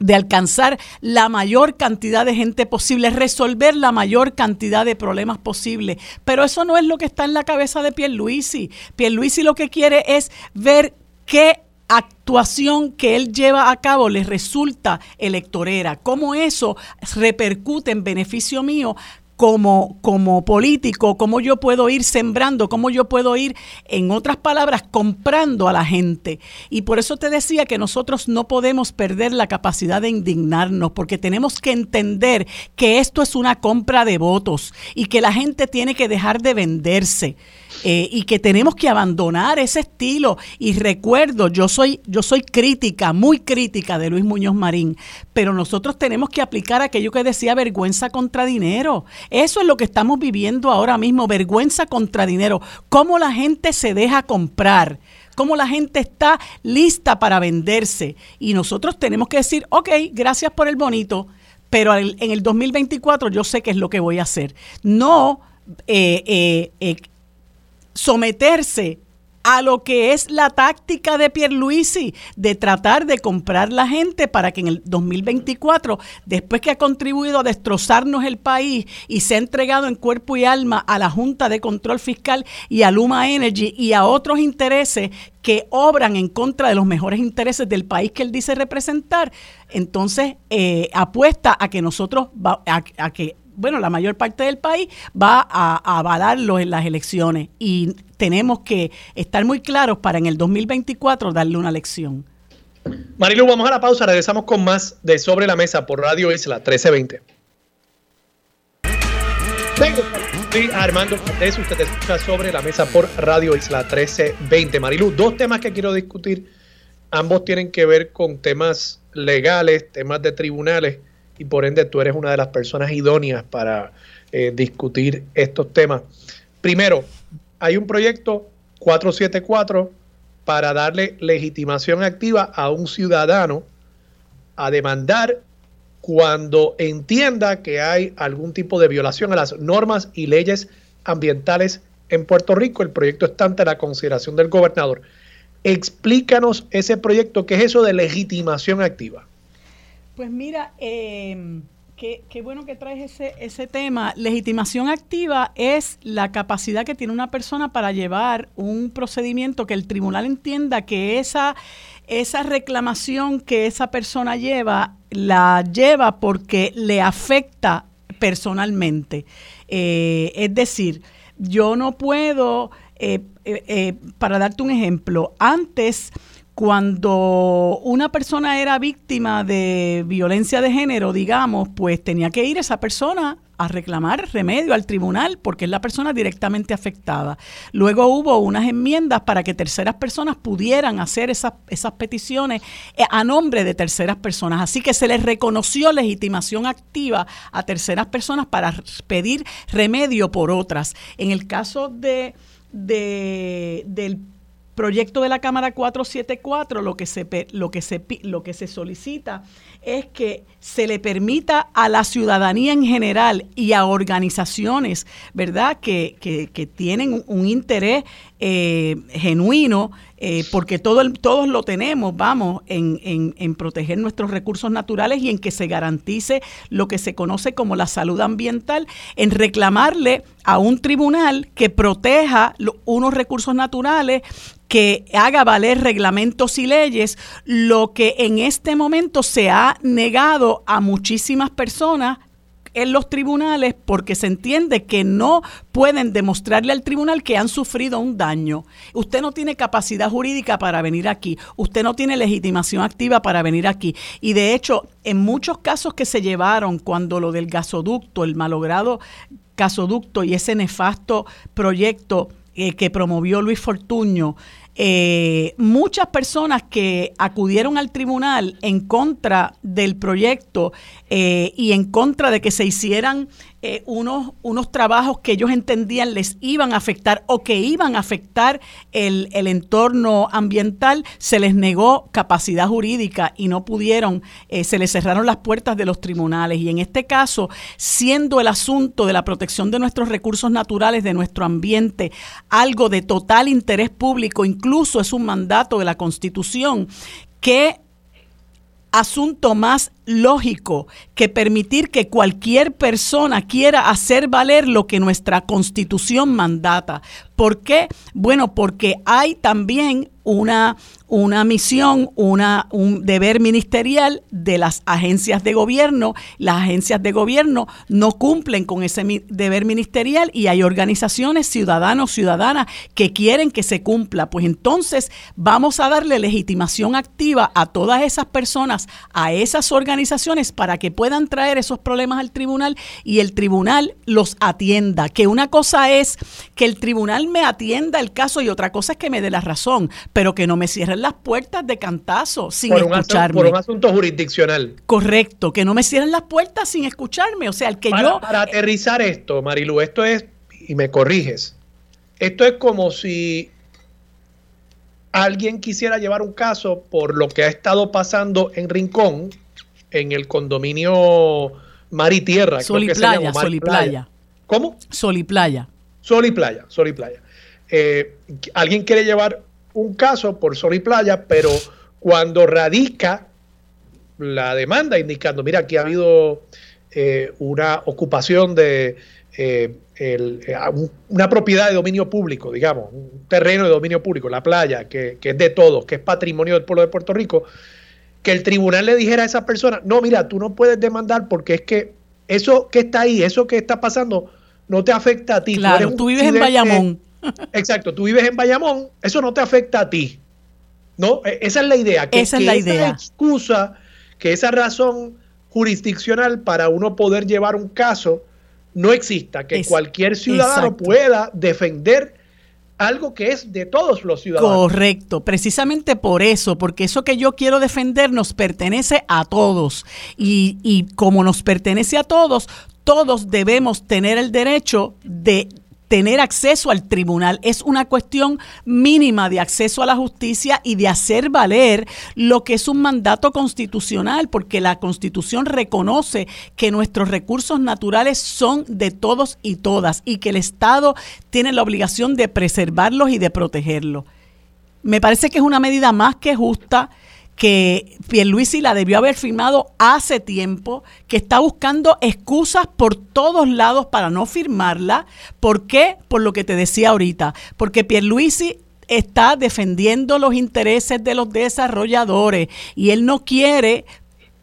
de alcanzar la mayor cantidad de gente posible, resolver la mayor cantidad de problemas posible. Pero eso no es lo que está en la cabeza de Pierluisi. Pierluisi lo que quiere es ver qué actuación que él lleva a cabo le resulta electorera, cómo eso repercute en beneficio mío como, como político, cómo yo puedo ir sembrando, cómo yo puedo ir, en otras palabras, comprando a la gente. Y por eso te decía que nosotros no podemos perder la capacidad de indignarnos, porque tenemos que entender que esto es una compra de votos y que la gente tiene que dejar de venderse. Eh, y que tenemos que abandonar ese estilo. Y recuerdo, yo soy, yo soy crítica, muy crítica de Luis Muñoz Marín, pero nosotros tenemos que aplicar aquello que decía vergüenza contra dinero. Eso es lo que estamos viviendo ahora mismo, vergüenza contra dinero. Cómo la gente se deja comprar cómo la gente está lista para venderse. Y nosotros tenemos que decir, ok, gracias por el bonito, pero en el 2024 yo sé qué es lo que voy a hacer. No eh, eh, eh someterse a lo que es la táctica de Pierluisi de tratar de comprar la gente para que en el 2024, después que ha contribuido a destrozarnos el país y se ha entregado en cuerpo y alma a la Junta de Control Fiscal y a Luma Energy y a otros intereses que obran en contra de los mejores intereses del país que él dice representar, entonces eh, apuesta a que nosotros, a que bueno, la mayor parte del país va a, avalarlo en las elecciones y tenemos que estar muy claros para en el 2024 darle una lección. Marilu, vamos a la pausa, regresamos con más de Sobre la Mesa por Radio Isla 1320. Soy Armando Cortés, usted escucha Sobre la Mesa por Radio Isla 1320. Marilu, dos temas que quiero discutir, ambos tienen que ver con temas legales, temas de tribunales y por ende tú eres una de las personas idóneas para eh, discutir estos temas. Primero, hay un proyecto 474 para darle legitimación activa a un ciudadano a demandar cuando entienda que hay algún tipo de violación a las normas y leyes ambientales en Puerto Rico. El proyecto está ante la consideración del gobernador. Explícanos ese proyecto, ¿qué es eso de legitimación activa? Pues mira, em, qué, bueno que traes ese, ese tema. Legitimación activa es la capacidad que tiene una persona para llevar un procedimiento que el tribunal entienda que esa, esa reclamación que esa persona lleva, la lleva porque le afecta personalmente. Eh, es decir, yo no puedo, eh, eh, para darte un ejemplo, antes cuando una persona era víctima de violencia de género, digamos, pues tenía que ir esa persona a reclamar remedio al tribunal porque es la persona directamente afectada. Luego hubo unas enmiendas para que terceras personas pudieran hacer esas, esas peticiones eh, a nombre de terceras personas. Así que se les reconoció legitimación activa a terceras personas para pedir remedio por otras. En el caso de, de del proyecto de la Cámara 474 lo que se lo que se lo que se solicita es que se le permita a la ciudadanía en general y a organizaciones, ¿verdad?, que, que, tienen un interés eh, genuino eh, porque todo todos lo tenemos, vamos, en, en, proteger nuestros recursos naturales y en que se garantice lo que se conoce como la salud ambiental, en reclamarle a un tribunal que proteja unos recursos naturales que haga valer reglamentos y leyes, lo que en este momento se ha negado a muchísimas personas en los tribunales porque se entiende que no pueden demostrarle al tribunal que han sufrido un daño. Usted no tiene capacidad jurídica para venir aquí, usted no tiene legitimación activa para venir aquí. Y de hecho, en muchos casos que se llevaron cuando lo del gasoducto, el malogrado gasoducto y ese nefasto proyecto eh, que promovió Luis Fortuño, eh, muchas personas que acudieron al tribunal en contra del proyecto eh, y en contra de que se hicieran eh, unos, unos trabajos que ellos entendían les iban a afectar o que iban a afectar el, el entorno ambiental, se les negó capacidad jurídica y no pudieron, eh, se les cerraron las puertas de los tribunales. Y en este caso, siendo el asunto de la protección de nuestros recursos naturales, de nuestro ambiente, algo de total interés público, incluso es un mandato de la Constitución, que asunto más lógico que permitir que cualquier persona quiera hacer valer lo que nuestra constitución mandata. ¿Por qué? Bueno, porque hay también una, una misión, una, un deber ministerial de las agencias de gobierno. Las agencias de gobierno no cumplen con ese deber ministerial y hay organizaciones ciudadanos, ciudadanas que quieren que se cumpla. Pues entonces vamos a darle legitimación activa a todas esas personas, a esas organizaciones para que puedan traer esos problemas al tribunal y el tribunal los atienda. Que una cosa es que el tribunal me atienda el caso y otra cosa es que me dé la razón pero que no me cierren las puertas de cantazo sin escucharme. por un asunto jurisdiccional. Correcto, que no me cierren las puertas sin escucharme. O sea, el que yo. Para aterrizar esto, Marilu, esto es, y me corriges, esto es como si alguien quisiera llevar un caso por lo que ha estado pasando en Rincón, en el condominio Mar y Tierra. Sol y Playa, Sol y Playa. ¿Cómo? Sol y Playa. Sol y Playa, Sol y Playa. Eh, alguien quiere llevar un caso por sol y playa, pero cuando radica la demanda indicando, mira, aquí ha habido eh, una ocupación de eh, eh, una propiedad de dominio público, digamos, un terreno de dominio público, la playa, que, que, es de todos, que es patrimonio del pueblo de Puerto Rico, que el tribunal le dijera a esa persona, no, mira, tú no puedes demandar porque es que eso que está ahí, eso que está pasando, no te afecta a ti. Claro, tú, vives en Bayamón. Exacto, tú vives en Bayamón, eso no te afecta a ti. ¿No? E, esa es la idea. Que, esa es la idea. excusa, que esa razón jurisdiccional para uno poder llevar un caso no exista, que cualquier ciudadano pueda defender algo que es de todos los ciudadanos. Correcto, precisamente por eso, porque eso que yo quiero defender nos pertenece a todos. Y, y como nos pertenece a todos, todos debemos tener el derecho de tener acceso al tribunal. Es una cuestión mínima de acceso a la justicia y de hacer valer lo que es un mandato constitucional, porque la constitución reconoce que nuestros recursos naturales son de todos y todas y que el Estado tiene la obligación de preservarlos y de protegerlos. Me parece que es una medida más que justa que Pierluisi la debió haber firmado hace tiempo, que está buscando excusas por todos lados para no firmarla. ¿Por qué? Por lo que te decía ahorita, porque Pierluisi está defendiendo los intereses de los desarrolladores y él no quiere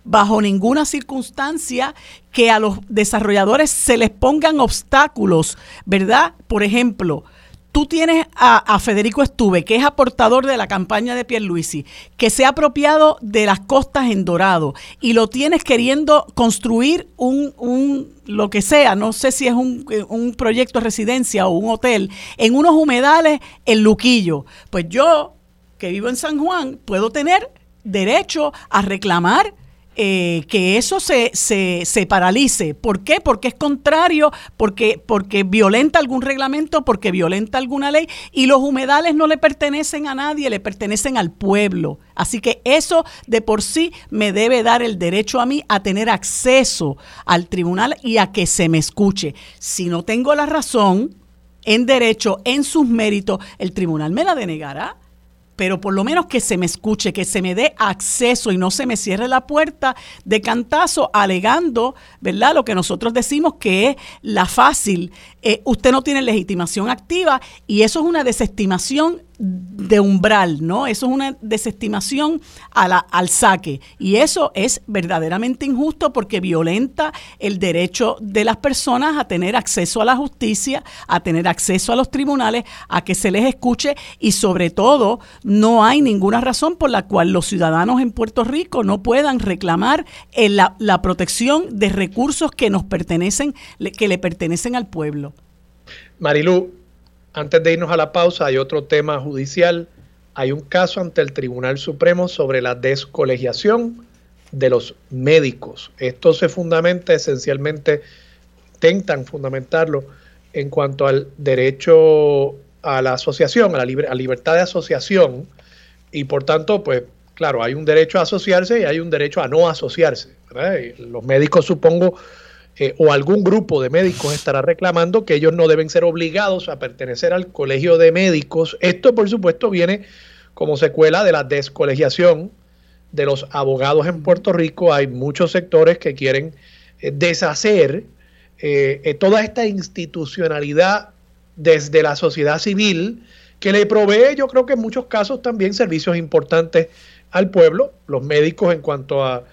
bajo ninguna circunstancia que a los desarrolladores se les pongan obstáculos, ¿verdad? Por ejemplo, tú tienes a, Federico Estuve, que es aportador de la campaña de Pierluisi, que se ha apropiado de las costas en Dorado y lo tienes queriendo construir un, un lo que sea, no sé si es un, un proyecto de residencia o un hotel, en unos humedales en Luquillo. Pues yo, que vivo en San Juan, puedo tener derecho a reclamar eh, que eso se, se, se, paralice. ¿Por qué? Porque es contrario, porque, porque violenta algún reglamento, porque violenta alguna ley y los humedales no le pertenecen a nadie, le pertenecen al pueblo. Así que eso de por sí me debe dar el derecho a mí a tener acceso al tribunal y a que se me escuche. Si no tengo la razón en derecho, en sus méritos, el tribunal me la denegará pero por lo menos que se me escuche, que se me dé acceso y no se me cierre la puerta de cantazo alegando, ¿verdad? Lo que nosotros decimos que es la fácil. Eh, usted no tiene legitimación activa y eso es una desestimación de umbral, ¿no? Eso es una desestimación a la, al saque. Y eso es verdaderamente injusto porque violenta el derecho de las personas a tener acceso a la justicia, a tener acceso a los tribunales, a que se les escuche y sobre todo no hay ninguna razón por la cual los ciudadanos en Puerto Rico no puedan reclamar la, la protección de recursos que nos pertenecen, que le pertenecen al pueblo. Marilu, antes de irnos a la pausa, hay otro tema judicial. Hay un caso ante el Tribunal Supremo sobre la descolegiación de los médicos. Esto se fundamenta esencialmente, intentan fundamentarlo en cuanto al derecho a la asociación, a la libertad de asociación, y por tanto, pues claro, hay un derecho a asociarse y hay un derecho a no asociarse. Los médicos, supongo, eh, o algún grupo de médicos estará reclamando que ellos no deben ser obligados a pertenecer al colegio de médicos. Esto, por supuesto, viene como secuela de la descolegiación de los abogados en Puerto Rico. Hay muchos sectores que quieren eh, deshacer eh, toda esta institucionalidad desde la sociedad civil que le provee, yo creo que en muchos casos también servicios importantes al pueblo, los médicos en cuanto a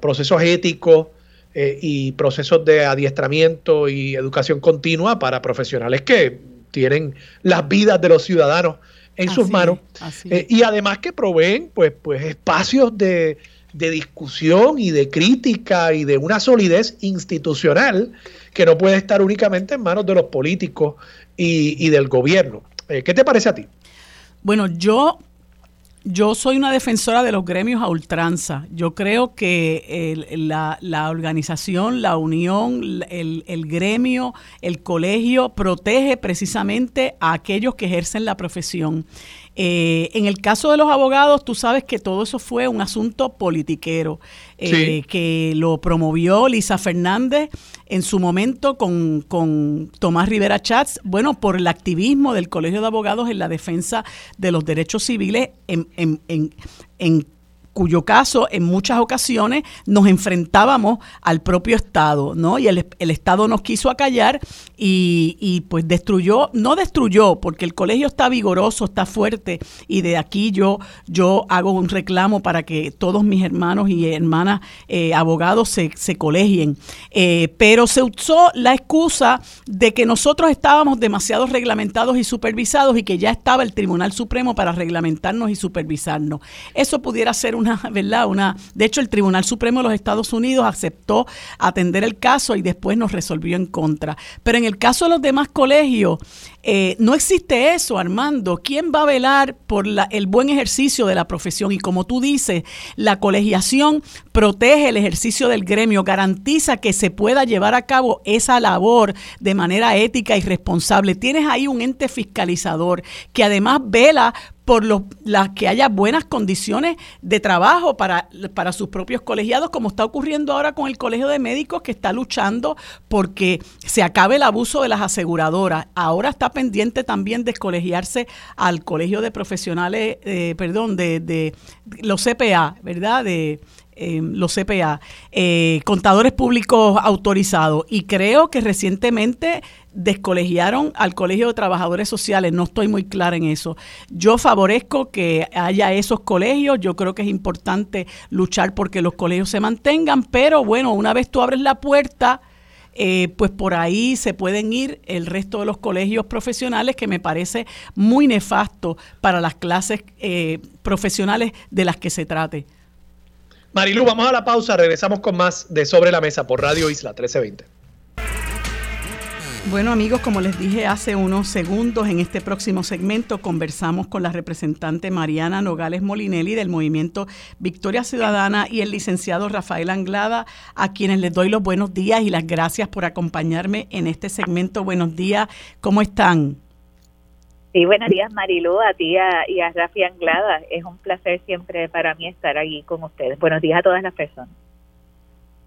procesos éticos, eh, y procesos de adiestramiento y educación continua para profesionales que tienen las vidas de los ciudadanos en sus manos eh, y además que proveen pues, pues espacios de, discusión y de crítica y de una solidez institucional que no puede estar únicamente en manos de los políticos y, del gobierno. Eh, ¿Qué te parece a ti? Bueno, yo yo soy una defensora de los gremios a ultranza. Yo creo que la, organización, la unión, el, el, gremio, el colegio protege precisamente a aquellos que ejercen la profesión. Eh, en el caso de los abogados, tú sabes que todo eso fue un asunto politiquero, eh, que lo promovió Lisa Fernández en su momento con, con, Tomás Rivera Chats, bueno, por el activismo del Colegio de Abogados en la defensa de los derechos civiles en, en, en, en cuyo caso en muchas ocasiones nos enfrentábamos al propio Estado, ¿no? Y el, Estado nos quiso acallar y, y, pues destruyó, no destruyó, porque el colegio está vigoroso, está fuerte, y de aquí yo, yo hago un reclamo para que todos mis hermanos y hermanas eh, abogados se, se colegien. Eh, pero se usó la excusa de que nosotros estábamos demasiado reglamentados y supervisados y que ya estaba el Tribunal Supremo para reglamentarnos y supervisarnos. Eso pudiera ser un una, ¿verdad? Una, de hecho, el Tribunal Supremo de los Estados Unidos aceptó atender el caso y después nos resolvió en contra. Pero en el caso de los demás colegios, eh, no existe eso, Armando. ¿Quién va a velar por el buen ejercicio de la profesión? Y como tú dices, la colegiación protege el ejercicio del gremio, garantiza que se pueda llevar a cabo esa labor de manera ética y responsable. Tienes ahí un ente fiscalizador que además vela por los, las que haya buenas condiciones de trabajo para, para sus propios colegiados, como está ocurriendo ahora con el Colegio de Médicos, que está luchando porque se acabe el abuso de las aseguradoras. Ahora está pendiente también descolegiarse al Colegio de Profesionales, eh, perdón, de, de los CPA, ¿verdad? De eh, los CPA, eh, contadores públicos autorizados. Y creo que recientemente descolegiaron al Colegio de Trabajadores Sociales. No estoy muy clara en eso. Yo favorezco que haya esos colegios. Yo creo que es importante luchar porque los colegios se mantengan. Pero bueno, una vez tú abres la puerta... Eh, pues por ahí se pueden ir el resto de los colegios profesionales que me parece muy nefasto para las clases profesionales de las que se trate. Marilu, vamos a la pausa, regresamos con más de Sobre la Mesa por Radio Isla 1320. Bueno amigos, como les dije hace unos segundos, en este próximo segmento conversamos con la representante Mariana Nogales Molinelli del movimiento Victoria Ciudadana y el licenciado Rafael Anglada, a quienes les doy los buenos días y las gracias por acompañarme en este segmento. Buenos días, ¿cómo están? Sí, buenos días Marilu, a ti y a Rafi Anglada. Es un placer siempre para mí estar aquí con ustedes. Buenos días a todas las personas.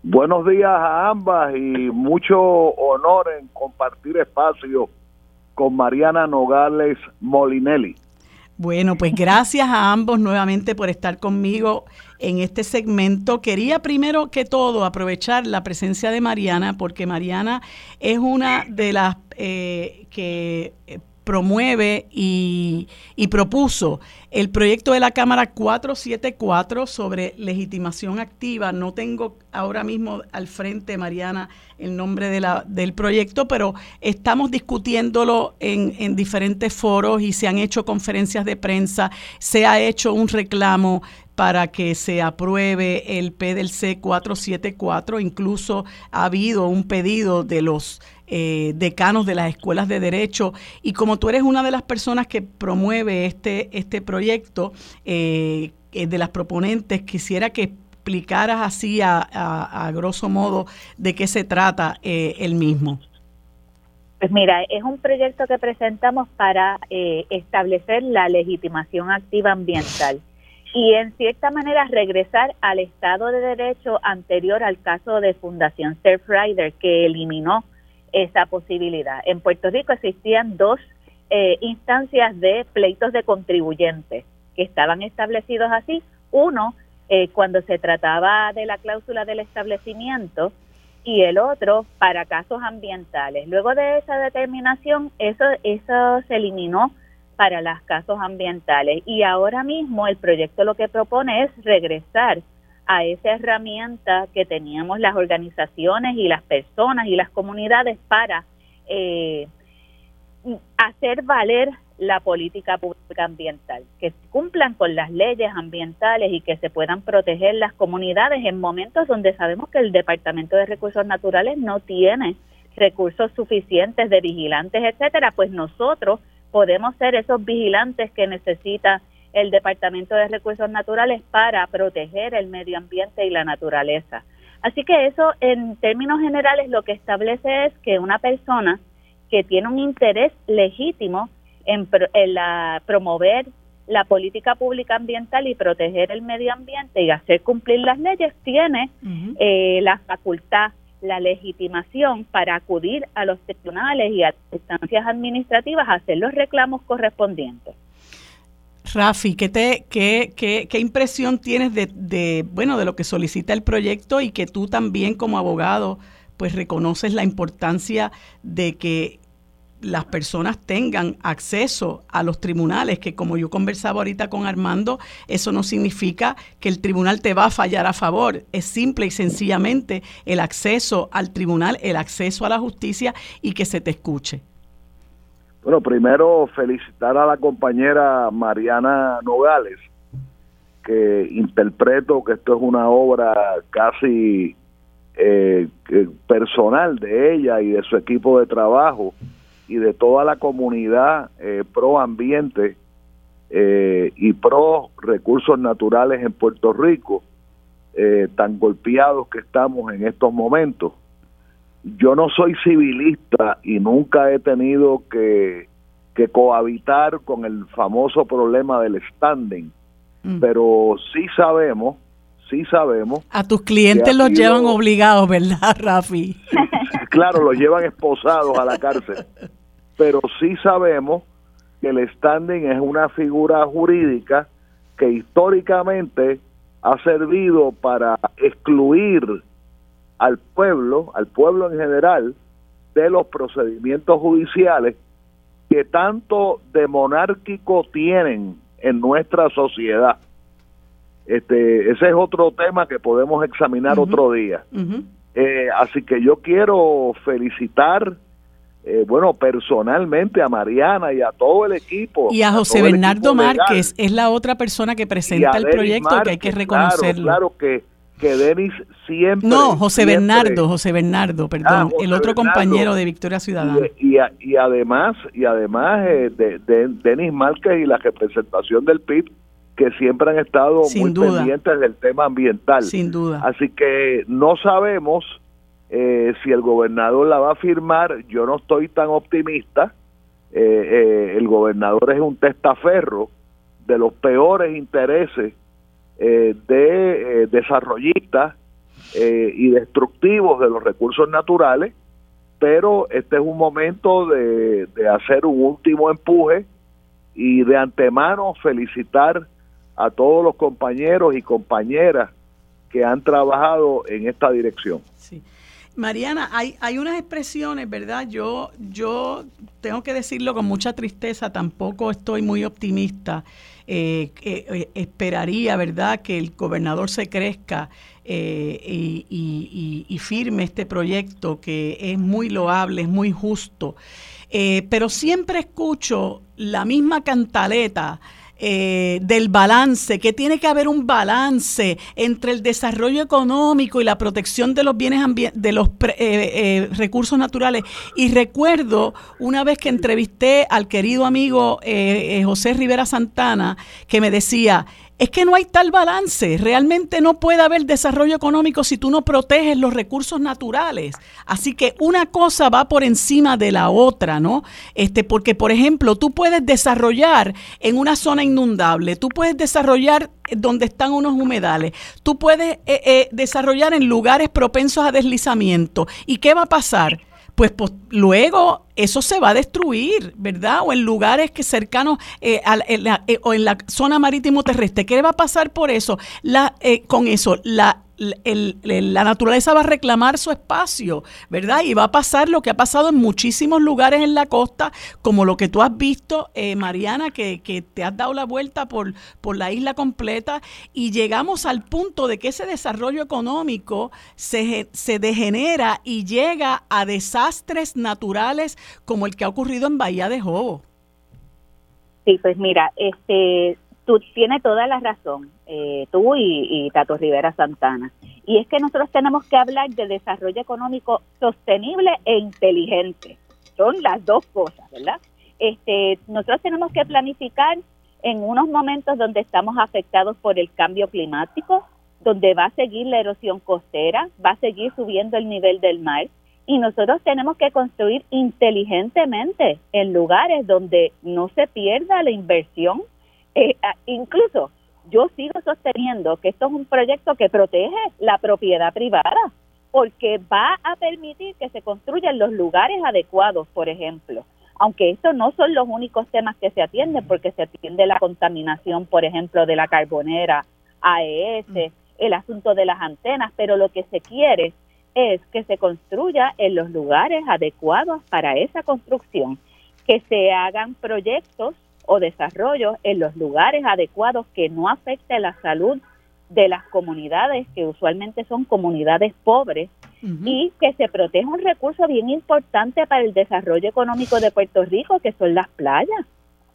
Buenos días a ambas y mucho honor en compartir espacio con Mariana Nogales Molinelli. Bueno, pues gracias a ambos nuevamente por estar conmigo en este segmento. Quería primero que todo aprovechar la presencia de Mariana, porque Mariana es una de las eh, que promueve y, propuso el proyecto de la Cámara 474 sobre legitimación activa. No tengo ahora mismo al frente, Mariana, el nombre del proyecto, pero estamos discutiéndolo en, en diferentes foros y se han hecho conferencias de prensa, se ha hecho un reclamo para que se apruebe el PDLC 474. Incluso ha habido un pedido de los eh, decanos de las escuelas de derecho. Y como tú eres una de las personas que promueve este, este proyecto, eh, eh, de las proponentes, quisiera que explicaras así a, a, grosso modo de qué se trata el mismo. Pues mira, es un proyecto que presentamos para establecer la legitimación activa ambiental y en cierta manera regresar al Estado de Derecho anterior al caso de Fundación Surfrider que eliminó esa posibilidad. En Puerto Rico existían dos eh, instancias de pleitos de contribuyentes que estaban establecidos así. Uno, eh, cuando se trataba de la cláusula del establecimiento y el otro para casos ambientales. Luego de esa determinación, eso, eso se eliminó para los casos ambientales y ahora mismo el proyecto lo que propone es regresar a esa herramienta que teníamos las organizaciones y las personas y las comunidades para eh, hacer valer la política pública ambiental, que cumplan con las leyes ambientales y que se puedan proteger las comunidades en momentos donde sabemos que el Departamento de Recursos Naturales no tiene recursos suficientes de vigilantes, etcétera, pues nosotros podemos ser esos vigilantes que necesita el Departamento de Recursos Naturales para proteger el medio ambiente y la naturaleza. Así que eso en términos generales lo que establece es que una persona que tiene un interés legítimo en, la, promover la política pública ambiental y proteger el medio ambiente y hacer cumplir las leyes tiene eh, la facultad, la legitimación para acudir a los tribunales y a instancias administrativas a hacer los reclamos correspondientes. Rafi, ¿qué, te, qué, qué, qué impresión tienes de, de, bueno, de lo que solicita el proyecto y que tú también como abogado pues reconoces la importancia de que las personas tengan acceso a los tribunales, que como yo conversaba ahorita con Armando, eso no significa que el tribunal te va a fallar a favor, es simple y sencillamente el acceso al tribunal, el acceso a la justicia y que se te escuche. Bueno, primero felicitar a la compañera Mariana Nogales, que interpreto que esto es una obra casi eh, personal de ella y de su equipo de trabajo y de toda la comunidad eh, pro ambiente eh, y pro recursos naturales en Puerto Rico, tan golpeados que estamos en estos momentos yo no soy civilista y nunca he tenido que, cohabitar con el famoso problema del standing, mm. pero sí sabemos, sí sabemos. A tus clientes los llevan obligados, ¿verdad, Rafi? claro, los llevan esposados a la cárcel, pero sí sabemos que el standing es una figura jurídica que históricamente ha servido para excluir al pueblo, al pueblo en general, de los procedimientos judiciales que tanto de monárquico tienen en nuestra sociedad. Este, ese es otro tema que podemos examinar otro día. Eh, así que yo quiero felicitar, eh, bueno, personalmente a Mariana y a todo el equipo. Y a José Bernardo Márquez, es la otra persona que presenta el proyecto que hay que reconocerlo. claro que que Denis siempre... No, José Bernardo, José Bernardo, perdón, ah, el otro compañero de Victoria Ciudadana. Y, y, además, y además eh, de, Denis Márquez y la representación del PIB, que siempre han estado muy pendientes del tema ambiental. Sin duda. Así que no sabemos eh, si el gobernador la va a firmar, yo no estoy tan optimista. Eh, el gobernador es un testaferro de los peores intereses eh, de eh, desarrollistas eh, y destructivos de los recursos naturales, pero este es un momento de, hacer un último empuje y de antemano felicitar a todos los compañeros y compañeras que han trabajado en esta dirección. Sí. Mariana, hay, hay unas expresiones, ¿verdad? Yo, yo tengo que decirlo con mucha tristeza, tampoco estoy muy optimista. Eh, eh, esperaría, ¿verdad?, que el gobernador se crezca eh, y, y, firme este proyecto que es muy loable, es muy justo. pero siempre escucho la misma cantaleta eh, del balance, que tiene que haber un balance entre el desarrollo económico y la protección de los bienes de los eh, eh, recursos naturales. Y recuerdo una vez que entrevisté al querido amigo José Rivera Santana, que me decía, es que no hay tal balance. Realmente no puede haber desarrollo económico si tú no proteges los recursos naturales. Así que una cosa va por encima de la otra, ¿no? Este, porque, por ejemplo, tú puedes desarrollar en una zona inundable, tú puedes desarrollar donde están unos humedales, tú puedes eh, eh, desarrollar en lugares propensos a deslizamiento. ¿Y qué va a pasar? Pues, pues, luego eso se va a destruir, ¿verdad? O en lugares que cercanos eh, eh, o en la zona marítimo terrestre. ¿Qué va a pasar por eso? La, eh, con eso, la la naturaleza va a reclamar su espacio, ¿verdad? Y va a pasar lo que ha pasado en muchísimos lugares en la costa, como lo que tú has visto, eh, Mariana, que, te has dado la vuelta por, por la isla completa y llegamos al punto de que ese desarrollo económico se, se degenera y llega a desastres naturales como el que ha ocurrido en Bahía de Jobo. Sí, pues mira, este tú tienes toda la razón, eh, tú y, Tato Rivera Santana. Y es que nosotros tenemos que hablar de desarrollo económico sostenible e inteligente. Son las dos cosas, ¿verdad? Este, nosotros tenemos que planificar en unos momentos donde estamos afectados por el cambio climático, donde va a seguir la erosión costera, va a seguir subiendo el nivel del mar. Y nosotros tenemos que construir inteligentemente en lugares donde no se pierda la inversión eh, incluso yo sigo sosteniendo que esto es un proyecto que protege la propiedad privada, porque va a permitir que se construyan los lugares adecuados, por ejemplo. Aunque estos no son los únicos temas que se atienden, porque se atiende la contaminación, por ejemplo, de la carbonera, AES, el asunto de las antenas, pero lo que se quiere es que se construya en los lugares adecuados para esa construcción, que se hagan proyectos o desarrollo en los lugares adecuados que no afecte la salud de las comunidades que usualmente son comunidades pobres y que se proteja un recurso bien importante para el desarrollo económico de Puerto Rico que son las playas.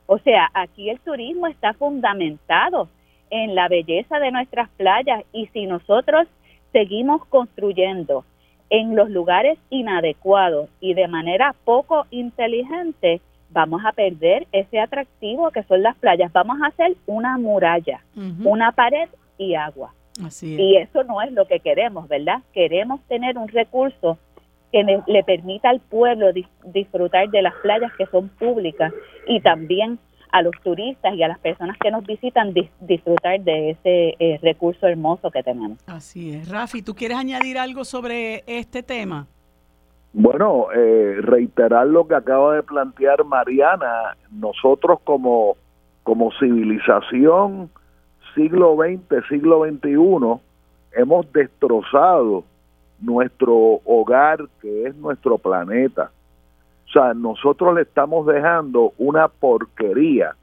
O sea, aquí el turismo está fundamentado en la belleza de nuestras playas y si nosotros seguimos construyendo en los lugares inadecuados y de manera poco inteligente, vamos a perder ese atractivo que son las playas. Vamos a hacer una muralla, una pared y agua. Y eso no es lo que queremos, ¿verdad? Queremos tener un recurso que le, permita al pueblo disfrutar de las playas que son públicas y también a los turistas y a las personas que nos visitan disfrutar de ese eh, recurso hermoso que tenemos. Así es. Rafi, ¿tú quieres añadir algo sobre este tema? Bueno, eh, reiterar lo que acaba de plantear Mariana, nosotros como, como civilización siglo XX, siglo XXI, hemos destrozado nuestro hogar, que es nuestro planeta. O sea, nosotros le estamos dejando una porquería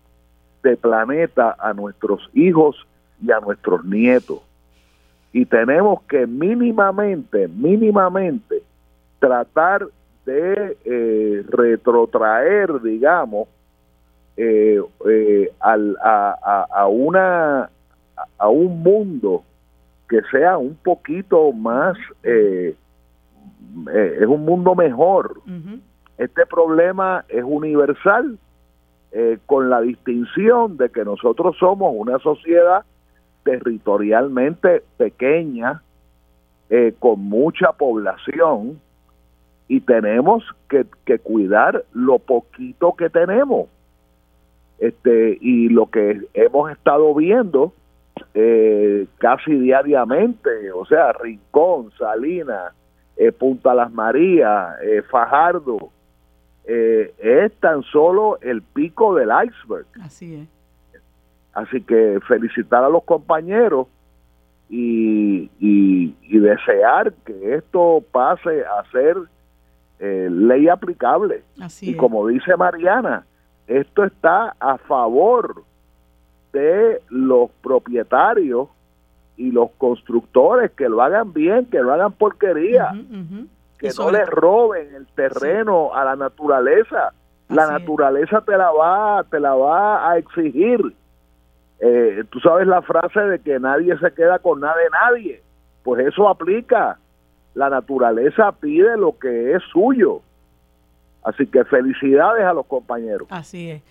de planeta a nuestros hijos y a nuestros nietos. Y tenemos que mínimamente, mínimamente, tratar de eh, retrotraer, digamos, eh, eh, al, a, a, una a un mundo que sea un poquito más es un mundo mejor. Este problema es universal, con la distinción de que nosotros somos una sociedad territorialmente pequeña, con mucha población, y tenemos que, cuidar lo poquito que tenemos. Este, y lo que hemos estado viendo eh, casi diariamente, o sea, Rincón, Salinas, eh, Punta Las Marías, eh, Fajardo, eh, es tan solo el pico del iceberg. Así es. Así que felicitar a los compañeros y, y, desear que esto pase a ser eh, ley aplicable. Así y como dice Mariana, esto está a favor de los propietarios y los constructores que lo hagan bien, que lo hagan porquería, que no le roben el terreno a la naturaleza. La naturaleza te la va, te la va a exigir. Eh, tú sabes la frase de que nadie se queda con nada de nadie. Pues eso aplica. La naturaleza pide lo que es suyo. Así que felicidades a los compañeros. Así es.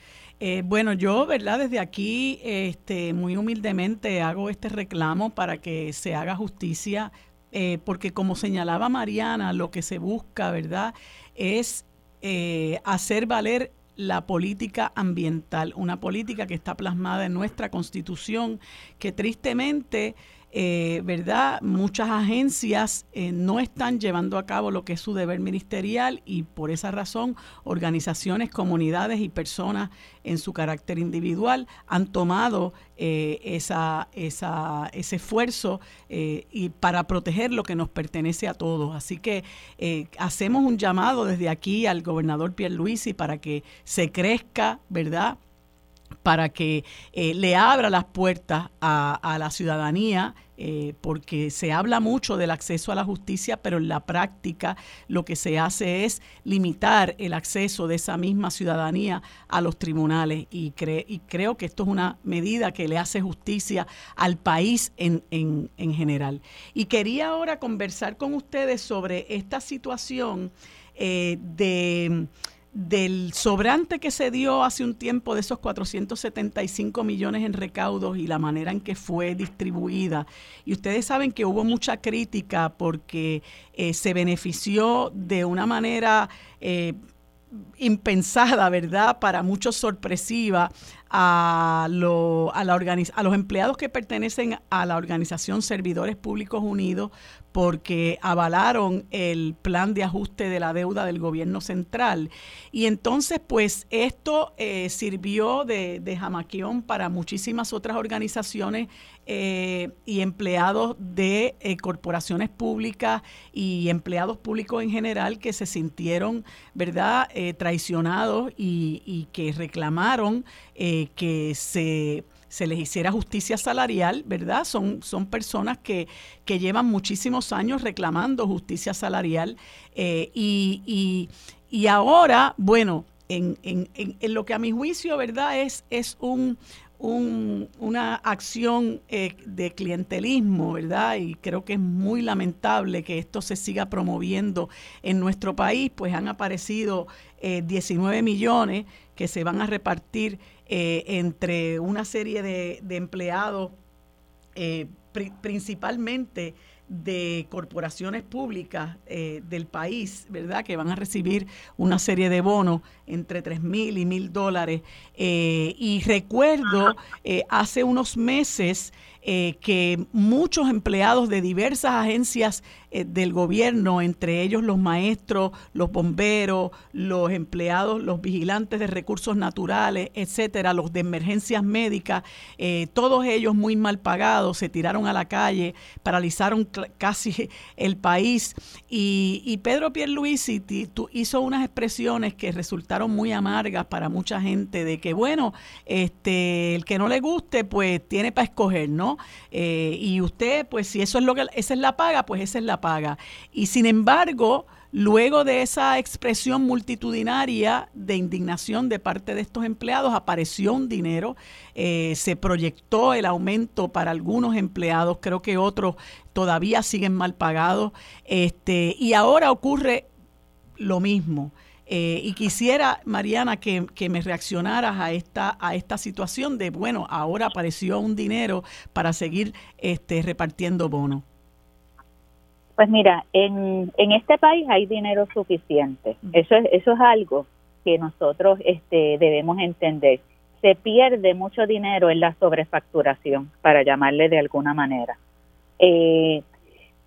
Eh, bueno, yo, ¿verdad? Desde aquí, este, muy humildemente hago este reclamo para que se haga justicia, eh, porque como señalaba Mariana, lo que se busca, ¿verdad? Es eh, hacer valer la política ambiental, una política que está plasmada en nuestra constitución, que tristemente eh, ¿verdad? Muchas agencias eh, no están llevando a cabo lo que es su deber ministerial y por esa razón organizaciones, comunidades y personas en su carácter individual han tomado eh, ese esfuerzo y para proteger lo que nos pertenece a todos. Así que hacemos un llamado desde aquí al gobernador Pierluisi para que se crezca, ¿verdad? Para que eh, le abra las puertas a, la ciudadanía, eh, porque se habla mucho del acceso a la justicia, pero en la práctica lo que se hace es limitar el acceso de esa misma ciudadanía a los tribunales y, creo que esto es una medida que le hace justicia al país en, en general. Y quería ahora conversar con ustedes sobre esta situación eh, de del sobrante que se dio hace un tiempo de esos 475 millones en recaudos y la manera en que fue distribuida. Y ustedes saben que hubo mucha crítica porque eh, se benefició de una manera eh, impensada, ¿verdad? Para muchos sorpresiva a, a, la a los empleados que pertenecen a la organización Servidores Públicos Unidos porque avalaron el plan de ajuste de la deuda del gobierno central. Y entonces, pues esto eh, sirvió de, de jamaquión para muchísimas otras organizaciones eh, y empleados de eh, corporaciones públicas y empleados públicos en general que se sintieron, ¿verdad?, traicionados y, que reclamaron que se se les hiciera justicia salarial, ¿verdad? Son, son personas que, que llevan muchísimos años reclamando justicia salarial y, y, ahora, bueno, en, en, en, lo que a mi juicio, ¿verdad? Es, es un, una acción eh, de clientelismo, ¿verdad? Y creo que es muy lamentable que esto se siga promoviendo en nuestro país, pues han aparecido 19 eh, millones que se van a repartir eh, entre una serie de, empleados, principalmente de corporaciones públicas eh, del país, ¿verdad? Que van a recibir una serie de bonos entre tres mil y mil dólares. Eh, y recuerdo eh, hace unos meses que muchos empleados de diversas agencias eh, del gobierno, entre ellos los maestros, los bomberos, los empleados, los vigilantes de recursos naturales, etcétera, los de emergencias médicas, eh, todos ellos muy mal pagados, se tiraron a la calle, paralizaron casi el país. Y, y Pedro Pierluisi hizo unas expresiones que resultaron muy amargas para mucha gente de que, bueno, este, el que no le guste, pues tiene para escoger, ¿no? Eh, y usted, pues si eso es lo que, esa es la paga, pues esa es la paga. Y sin embargo, luego de esa expresión multitudinaria de indignación de parte de estos empleados, apareció un dinero, eh, se proyectó el aumento para algunos empleados, creo que otros todavía siguen mal pagados, este, y ahora ocurre lo mismo. Eh, y quisiera, Mariana, que, que, me reaccionaras a esta, a esta situación de, bueno, ahora apareció un dinero para seguir este, repartiendo bonos. Pues mira, en, en este país hay dinero suficiente. Eso es, eso es algo que nosotros este, debemos entender. Se pierde mucho dinero en la sobrefacturación, para llamarle de alguna manera. Eh,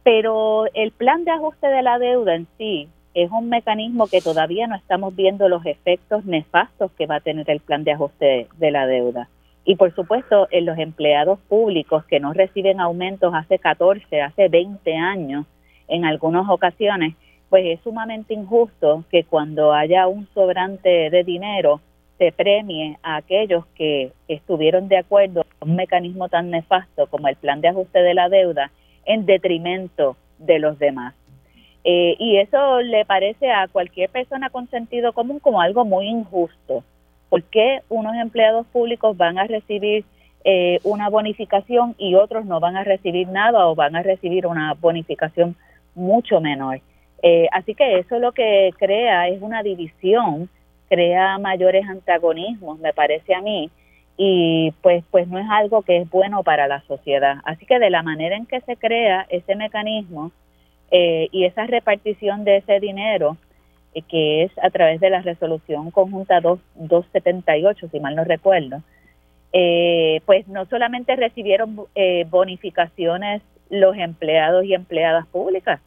pero el plan de ajuste de la deuda en sí es un mecanismo que todavía no estamos viendo los efectos nefastos que va a tener el plan de ajuste de la deuda. Y por supuesto, en los empleados públicos que no reciben aumentos hace 14, hace 20 años, en algunas ocasiones, pues es sumamente injusto que cuando haya un sobrante de dinero se premie a aquellos que estuvieron de acuerdo con un mecanismo tan nefasto como el plan de ajuste de la deuda en detrimento de los demás. Eh, y eso le parece a cualquier persona con sentido común como algo muy injusto. ¿Por qué unos empleados públicos van a recibir eh, una bonificación y otros no van a recibir nada o van a recibir una bonificación mucho menor? Eh, así que eso lo que crea es una división, crea mayores antagonismos, me parece a mí, y pues pues no es algo que es bueno para la sociedad. Así que de la manera en que se crea ese mecanismo eh, y esa repartición de ese dinero, eh, que es a través de la resolución conjunta 2, 278, si mal no recuerdo, eh, pues no solamente recibieron bonificaciones los empleados y empleadas públicas,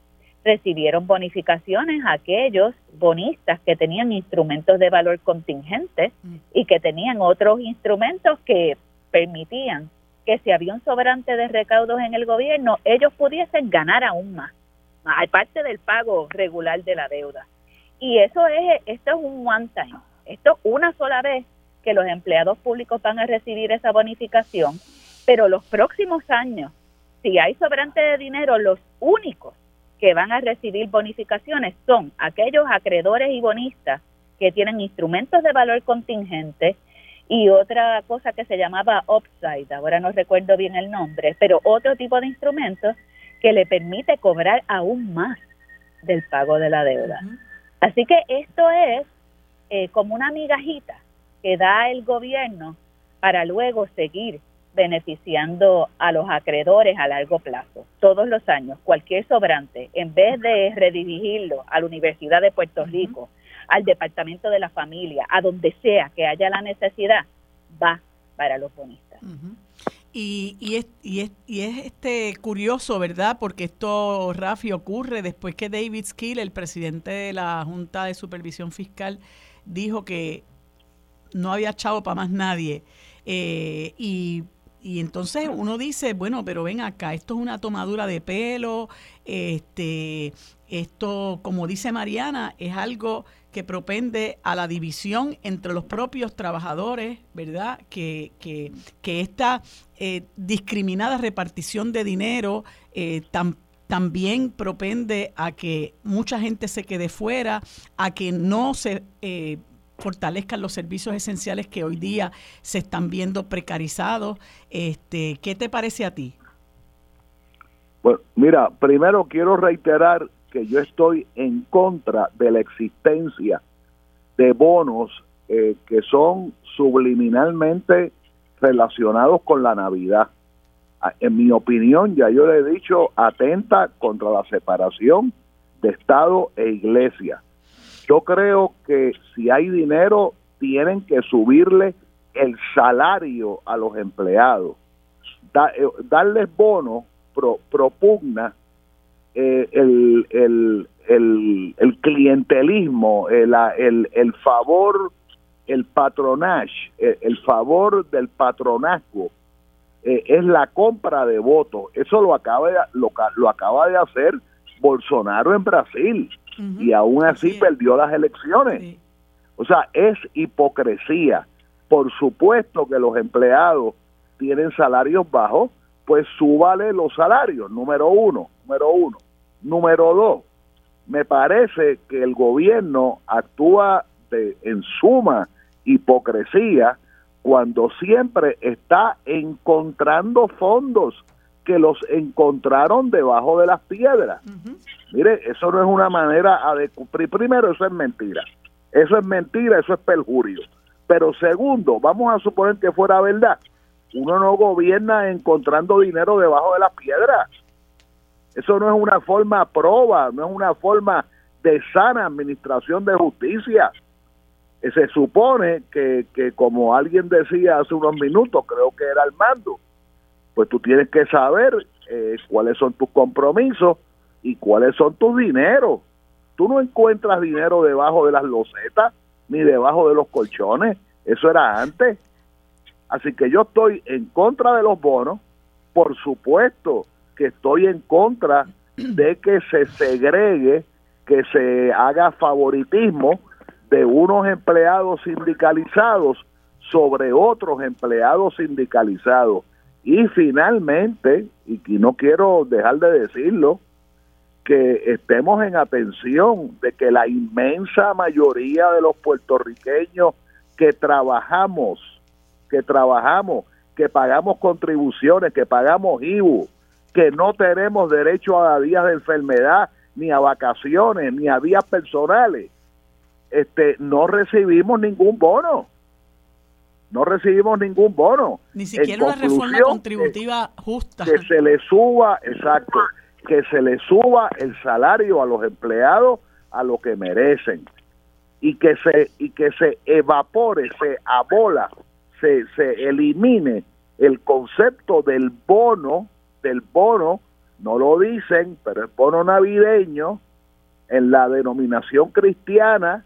recibieron bonificaciones aquellos bonistas que tenían instrumentos de valor contingente y que tenían otros instrumentos que permitían que si había un sobrante de recaudos en el gobierno, ellos pudiesen ganar aún más, aparte del pago regular de la deuda. Y eso es, esto es un one time, esto una sola vez que los empleados públicos van a recibir esa bonificación, pero los próximos años, si hay sobrante de dinero, los únicos que van a recibir bonificaciones son aquellos acreedores y bonistas que tienen instrumentos de valor contingente y otra cosa que se llamaba upside, ahora no recuerdo bien el nombre, pero otro tipo de instrumentos que le permite cobrar aún más del pago de la deuda. Así que esto es eh, como una migajita que da el gobierno para luego seguir beneficiando a los acreedores a largo plazo. Todos los años, cualquier sobrante, en vez de redirigirlo a la Universidad de Puerto Rico, al Departamento de la Familia, a donde sea que haya la necesidad, va para los bonistas. Y, y, es, y, es, y es este curioso, ¿verdad? Porque esto, Rafi, ocurre después que David Skill, el presidente de la Junta de Supervisión Fiscal, dijo que no había chavo para más nadie. Eh, y y entonces uno dice, bueno, pero ven acá, esto es una tomadura de pelo, este, esto, como dice Mariana, es algo que propende a la división entre los propios trabajadores, ¿verdad? Que, que, que esta eh, discriminada repartición de dinero eh, también propende a que mucha gente se quede fuera, a que no se eh, fortalezcan los servicios esenciales que hoy día se están viendo precarizados. Este, ¿Qué te parece a ti? Bueno, mira, primero quiero reiterar que yo estoy en contra de la existencia de bonos eh, que son subliminalmente relacionados con la Navidad. Ah, en mi opinión, ya yo le he dicho, atenta contra la separación de Estado e Iglesia. Yo creo que si hay dinero, tienen que subirle el salario a los empleados. Eh, darles bonos propugna eh, el, el, el, clientelismo, el, el, favor, el patronage, el, favor del patronazgo. Eh, es la compra de votos. Eso lo acaba lo, lo acaba de hacer Bolsonaro en Brasil y aún así perdió las elecciones. O sea, es hipocresía. Por supuesto que los empleados tienen salarios bajos, pues súbale los salarios, número uno, número uno. Número dos, me parece que el gobierno actúa de, en suma hipocresía cuando siempre está encontrando fondos que los encontraron debajo de las piedras. Mire, eso no es una manera de Primero, eso es mentira. Eso es mentira, eso es perjurio. Pero segundo, vamos a suponer que fuera verdad. Uno no gobierna encontrando dinero debajo de las piedras. Eso no es una forma proba, no es una forma de sana administración de justicia. Se supone que, que como alguien decía hace unos minutos, creo que era Armando, pues tú tienes que saber eh, cuáles son tus compromisos y cuáles son tus dineros. Tú no encuentras dinero debajo de las losetas ni debajo de los colchones. Eso era antes. Así que yo estoy en contra de los bonos. Por supuesto que estoy en contra de que se segregue, que se haga favoritismo de unos empleados sindicalizados sobre otros empleados sindicalizados. Y finalmente, y que no quiero dejar de decirlo, que estemos en atención de que la inmensa mayoría de los puertorriqueños que trabajamos, que trabajamos, que pagamos contribuciones, que pagamos IBU, que no tenemos derecho a días de enfermedad, ni a vacaciones, ni a días personales, este, no recibimos ningún bono. No recibimos ningún bono. Ni siquiera una reforma contributiva justa. Que se le suba, exacto, que se le suba el salario a los empleados a lo que merecen y que se y que se evapore, se abola, se, se elimine el concepto del bono, del bono, no lo dicen, pero el bono navideño en la denominación cristiana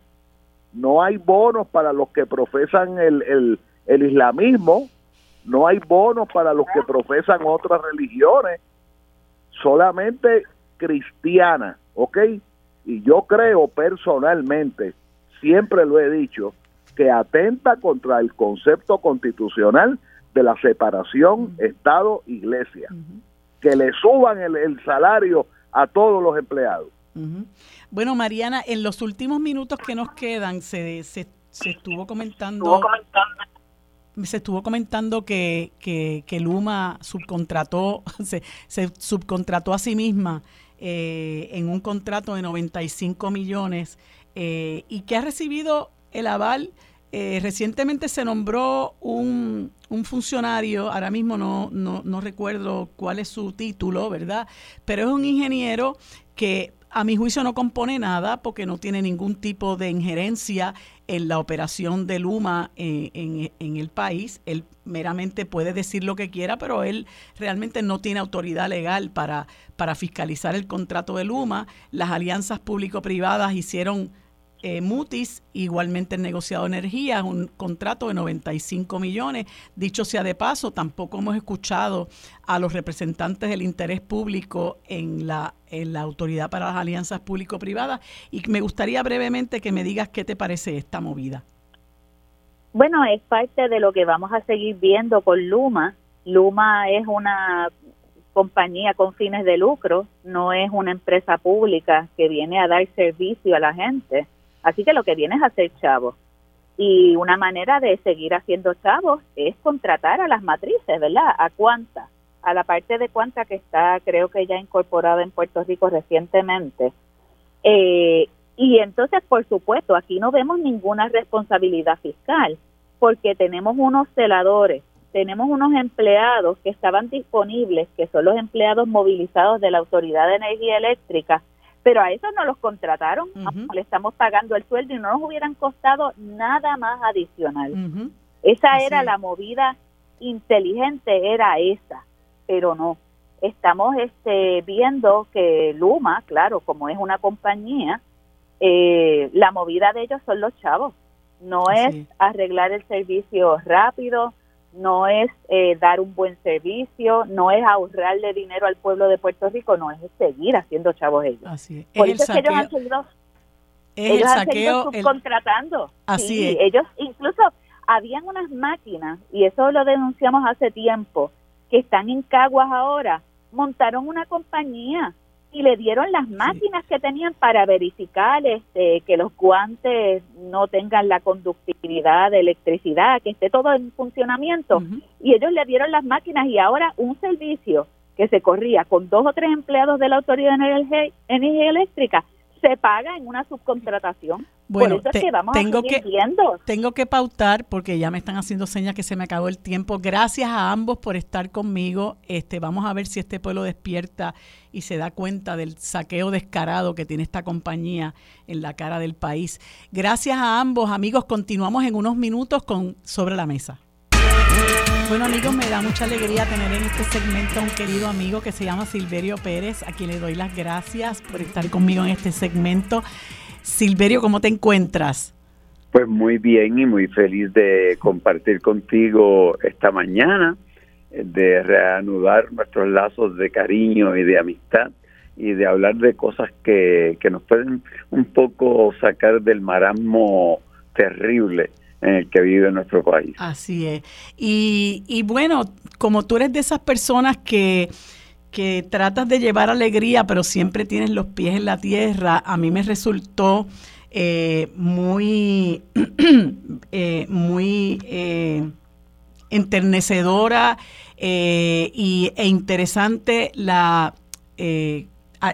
no hay bonos para los que profesan el, el, el islamismo, no hay bonos para los que profesan otras religiones, solamente cristiana, ¿ok? Y yo creo personalmente, siempre lo he dicho, que atenta contra el concepto constitucional de la separación Estado-Iglesia. Que le suban el, salario a todos los empleados. Bueno, Mariana, en los últimos minutos que nos quedan, se, se, estuvo comentando... Estuvo comentando se estuvo comentando que, que, Luma subcontrató, se, se, subcontrató a sí misma eh, en un contrato de 95 millones eh, y que ha recibido el aval. Eh, recientemente se nombró un, un funcionario, ahora mismo no, no, no recuerdo cuál es su título, ¿verdad? Pero es un ingeniero que a mi juicio no compone nada porque no tiene ningún tipo de injerencia en la operación de Luma eh, en, el país. Él meramente puede decir lo que quiera, pero él realmente no tiene autoridad legal para, para fiscalizar el contrato de Luma. Las alianzas público-privadas hicieron eh, Mutis, igualmente el negociado energía, un contrato de 95 millones. Dicho sea de paso, tampoco hemos escuchado a los representantes del interés público en la, en la Autoridad para las Alianzas Público-Privadas y me gustaría brevemente que me digas qué te parece esta movida. Bueno, es parte de lo que vamos a seguir viendo con Luma. Luma es una compañía con fines de lucro, no es una empresa pública que viene a dar servicio a la gente Así que lo que viene es hacer chavos. Y una manera de seguir haciendo chavos es contratar a las matrices, ¿verdad? ¿A cuánta? A la parte de cuánta que está, creo que ya incorporada en Puerto Rico recientemente. Eh, y entonces, por supuesto, aquí no vemos ninguna responsabilidad fiscal, porque tenemos unos celadores, tenemos unos empleados que estaban disponibles, que son los empleados movilizados de la Autoridad de Energía Eléctrica, pero a esos no los contrataron, le estamos pagando el sueldo y no nos hubieran costado nada más adicional. Esa era la movida inteligente, era esa, pero no. Estamos este, viendo que Luma, claro, como es una compañía, eh, la movida de ellos son los chavos. No es arreglar el servicio rápido, no es eh, dar un buen servicio, no es ahorrarle dinero al pueblo de Puerto Rico, no es seguir haciendo chavos ellos. Así es. Por eso es que ellos han seguido, ellos han seguido subcontratando. Así es. Ellos incluso habían unas máquinas, y eso lo denunciamos hace tiempo, que están en Caguas ahora, montaron una compañía y le dieron las máquinas que tenían para verificar este, que los guantes no tengan la conductividad de electricidad, que esté todo en funcionamiento. Y ellos le dieron las máquinas y ahora un servicio que se corría con dos o tres empleados de la Autoridad de Energía Eléctrica se paga en una subcontratación. Bueno, tengo que tengo que pautar porque ya me están haciendo señas que se me acabó el tiempo. Gracias a ambos por estar conmigo. Este, vamos a ver si este pueblo despierta y se da cuenta del saqueo descarado que tiene esta compañía en la cara del país. Gracias a ambos, amigos. Continuamos en unos minutos con sobre la mesa. Bueno amigos, me da mucha alegría tener en este segmento a un querido amigo que se llama Silverio Pérez, a quien le doy las gracias por estar conmigo en este segmento. Silverio, ¿cómo te encuentras? Pues muy bien y muy feliz de compartir contigo esta mañana, de reanudar nuestros lazos de cariño y de amistad y de hablar de cosas que, que nos pueden un poco sacar del marasmo terrible en el que vive nuestro país. Así es. Y, y bueno, como tú eres de esas personas que, que tratas de llevar alegría, pero siempre tienes los pies en la tierra, a mí me resultó eh, muy, eh, muy eh, enternecedora y, e interesante la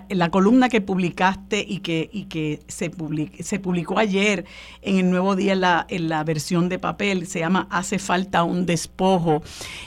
la columna que publicaste y que, y que se, se publicó ayer en el Nuevo Día en la, en la versión de papel, se llama Hace falta un despojo.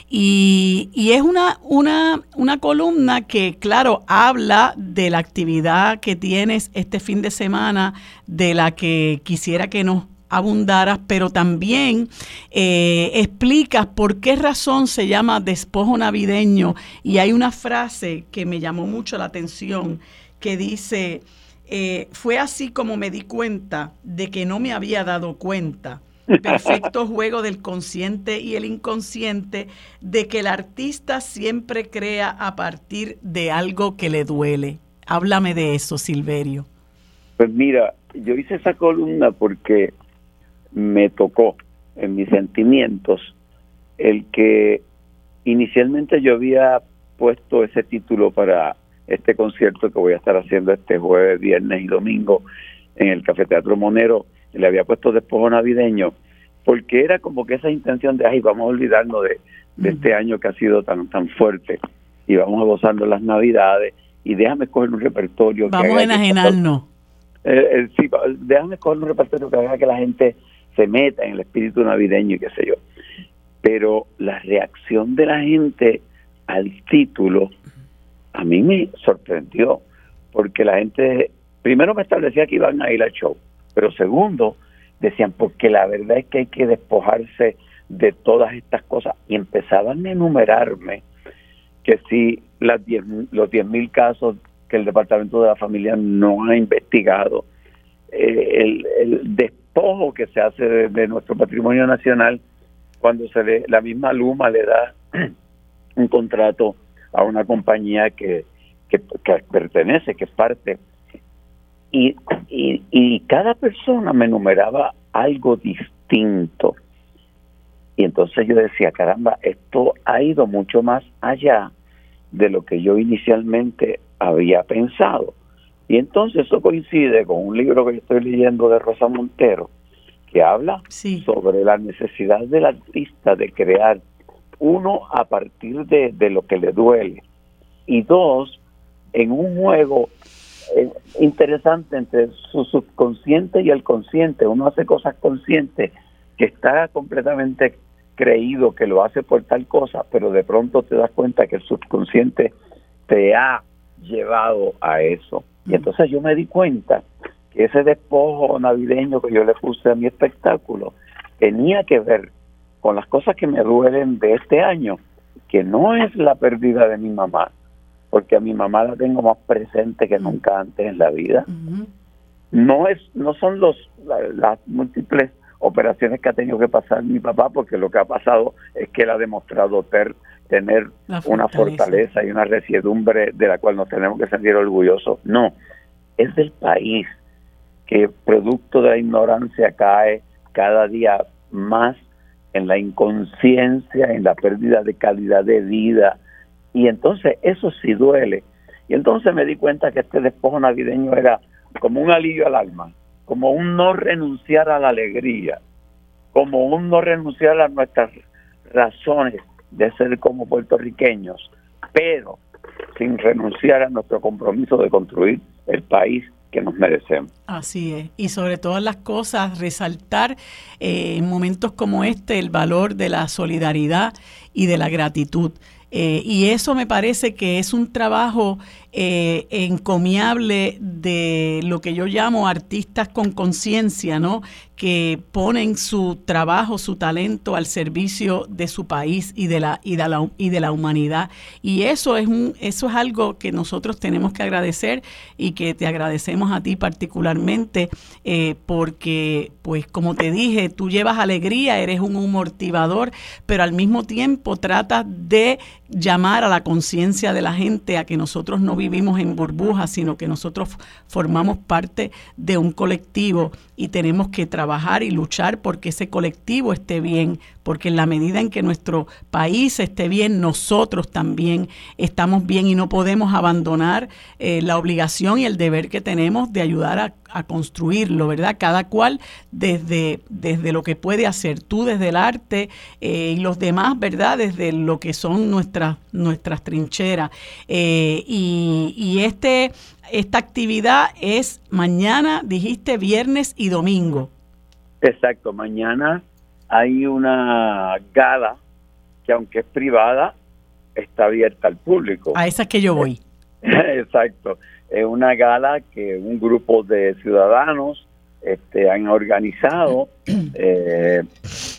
Y, y es una, una, una columna que, claro, habla de la actividad que tienes este fin de semana, de la que quisiera que nos abundaras, pero también eh, explicas por qué razón se llama despojo navideño. Y hay una frase que me llamó mucho la atención que dice, eh, fue así como me di cuenta de que no me había dado cuenta. Perfecto juego del consciente y el inconsciente, de que el artista siempre crea a partir de algo que le duele. Háblame de eso, Silverio. Pues mira, yo hice esa columna porque me tocó en mis sentimientos el que inicialmente yo había puesto ese título para este concierto que voy a estar haciendo este jueves, viernes y domingo en el Café Teatro Monero, le había puesto despojo navideño, porque era como que esa intención de, ay, vamos a olvidarnos de, este año que ha sido tan tan fuerte y vamos a las navidades y déjame coger un repertorio. Vamos a enajenarnos. Eh, eh, sí, déjame coger un repertorio que haga que la gente se meta en el espíritu navideño y qué sé yo. Pero la reacción de la gente al título a mí me sorprendió, porque la gente primero me establecía que iban a ir al show, pero segundo decían, porque la verdad es que hay que despojarse de todas estas cosas y empezaban a enumerarme que si las diez, los 10 mil casos que el Departamento de la Familia no ha investigado, eh, el, el ojo que se hace de, nuestro patrimonio nacional cuando se le, la misma Luma le da un contrato a una compañía que, que, pertenece, que es parte. Y, y, y cada persona me enumeraba algo distinto. Y entonces yo decía, caramba, esto ha ido mucho más allá de lo que yo inicialmente había pensado. Y entonces eso coincide con un libro que estoy leyendo de Rosa Montero, que habla sobre la necesidad del artista de crear, uno, a partir de, lo que le duele, y dos, en un juego eh, interesante entre su subconsciente y el consciente. Uno hace cosas conscientes que está completamente creído que lo hace por tal cosa, pero de pronto te das cuenta que el subconsciente te ha llevado a eso. Y entonces yo me di cuenta que ese despojo navideño que yo le puse a mi espectáculo tenía que ver con las cosas que me duelen de este año, que no es la pérdida de mi mamá, porque a mi mamá la tengo más presente que nunca antes en la vida. No es no son los las múltiples operaciones que ha tenido que pasar mi papá, porque lo que ha pasado es que él ha demostrado ter, tener una fortaleza y una resiedumbre de la cual nos tenemos que sentir orgullosos. No, es del país que producto de la ignorancia cae cada día más en la inconsciencia, en la pérdida de calidad de vida. Y entonces eso sí duele. Y entonces me di cuenta que este despojo navideño era como un alivio al alma, como un no renunciar a la alegría, como un no renunciar a nuestras razones de ser como puertorriqueños, pero sin renunciar a nuestro compromiso de construir el país que nos merecemos. Así es. Y sobre todas las cosas, resaltar eh, en momentos como este el valor de la solidaridad y de la gratitud. Eh, y eso me parece que es un trabajo eh, encomiable de lo que yo llamo artistas con conciencia, ¿no? que ponen su trabajo, su talento al servicio de su país y de la y de la, y de la humanidad. Y eso es un eso es algo que nosotros tenemos que agradecer y que te agradecemos a ti particularmente eh, porque pues como te dije, tú llevas alegría, eres un amortiguador, pero al mismo tiempo tratas de llamar a la conciencia de la gente a que nosotros no vivimos en burbujas, sino que nosotros formamos parte de un colectivo y tenemos que trabajar y luchar porque ese colectivo esté bien, porque en la medida en que nuestro país esté bien, nosotros también estamos bien y no podemos abandonar eh, la obligación y el deber que tenemos de ayudar a, construirlo, ¿verdad? Cada cual desde, desde lo que puede hacer, tú desde el arte eh, y los demás, ¿verdad? Desde lo que son nuestras, nuestras trincheras. Eh, y, y este esta actividad es mañana, dijiste, viernes y domingo. Exacto, mañana hay una gala que aunque es privada, está abierta al público. A esa que yo voy. Exacto, es una gala que un grupo de ciudadanos este, han organizado, eh,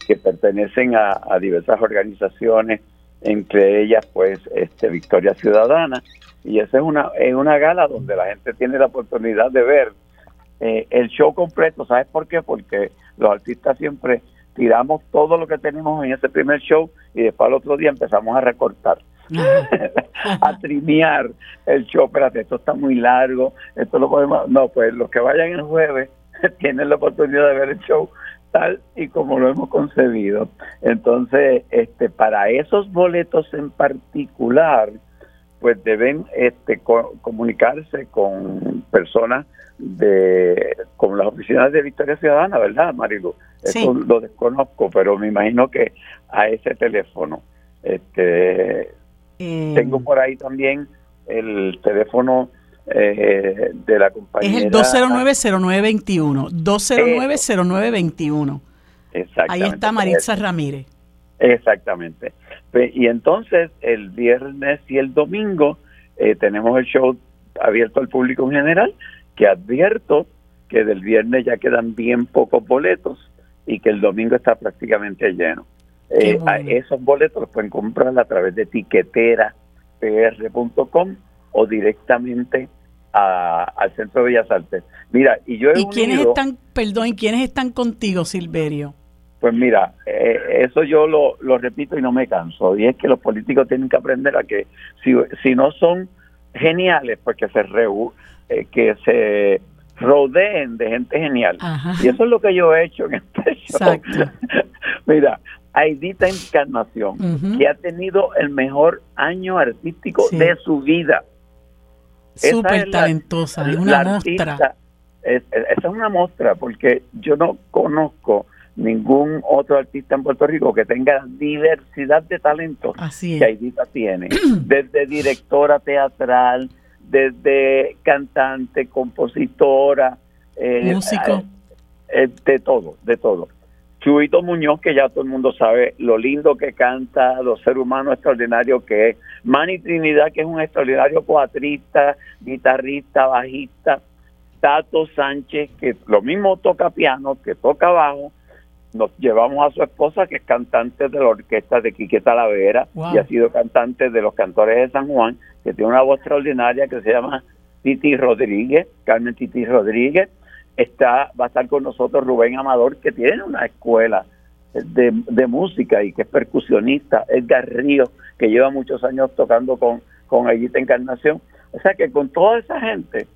que pertenecen a, diversas organizaciones, entre ellas pues este, Victoria Ciudadana, y esa es una, es una gala donde la gente tiene la oportunidad de ver eh, el show completo. ¿Sabes por qué? Porque los artistas siempre tiramos todo lo que tenemos en ese primer show y después al otro día empezamos a recortar. a trimear el show, espérate, esto está muy largo, esto lo podemos, no, pues los que vayan el jueves tienen la oportunidad de ver el show tal y como lo hemos concebido. Entonces, este para esos boletos en particular, pues deben este, comunicarse con personas de con las oficinas de Victoria Ciudadana, ¿verdad, Marilu? Eso lo desconozco, pero me imagino que a ese teléfono. Este, eh, tengo por ahí también el teléfono eh, de la compañía. Es el 209-0921. 209-0921. Exactamente. Ahí está Maritza Ramírez. Exactamente. Y entonces el viernes y el domingo eh, tenemos el show abierto al público en general, que advierto que del viernes ya quedan bien pocos boletos y que el domingo está prácticamente lleno. Eh, esos boletos los pueden comprar a través de tiqueterapr.com o directamente al Centro de Bellas Artes. Mira, y yo ¿Y quiénes están, perdón, ¿y quiénes están contigo, Silverio? Pues mira, eh, eso yo lo, lo, repito y no me canso. Y es que los políticos tienen que aprender a que si, si no son geniales, pues que se, eh, que se rodeen de gente genial. Y eso es lo que yo he hecho en este show. mira, Aidita Encarnación, que ha tenido el mejor año artístico de su vida. Súper talentosa, es una muestra. esa es una muestra, porque yo no conozco ningún otro artista en Puerto Rico que tenga diversidad de talentos que Aidita tiene, desde directora teatral, desde cantante, compositora, eh, músico, eh, de todo, de todo. Chuito Muñoz, que ya todo el mundo sabe lo lindo que canta, lo ser humano extraordinario que es. Manny Trinidad, que es un extraordinario cuatrista, guitarrista, bajista. Tato Sánchez, que lo mismo toca piano, que toca bajo, nos llevamos a su esposa, que es cantante de la orquesta de Quique Talavera y ha sido cantante de los cantores de San Juan, que tiene una voz extraordinaria que se llama Titi Rodríguez, Carmen Titi Rodríguez. Está, va a estar con nosotros Rubén Amador, que tiene una escuela de, de música y que es percusionista. Edgar Ríos, que lleva muchos años tocando con, con Aguita Encarnación. O sea que con toda esa gente,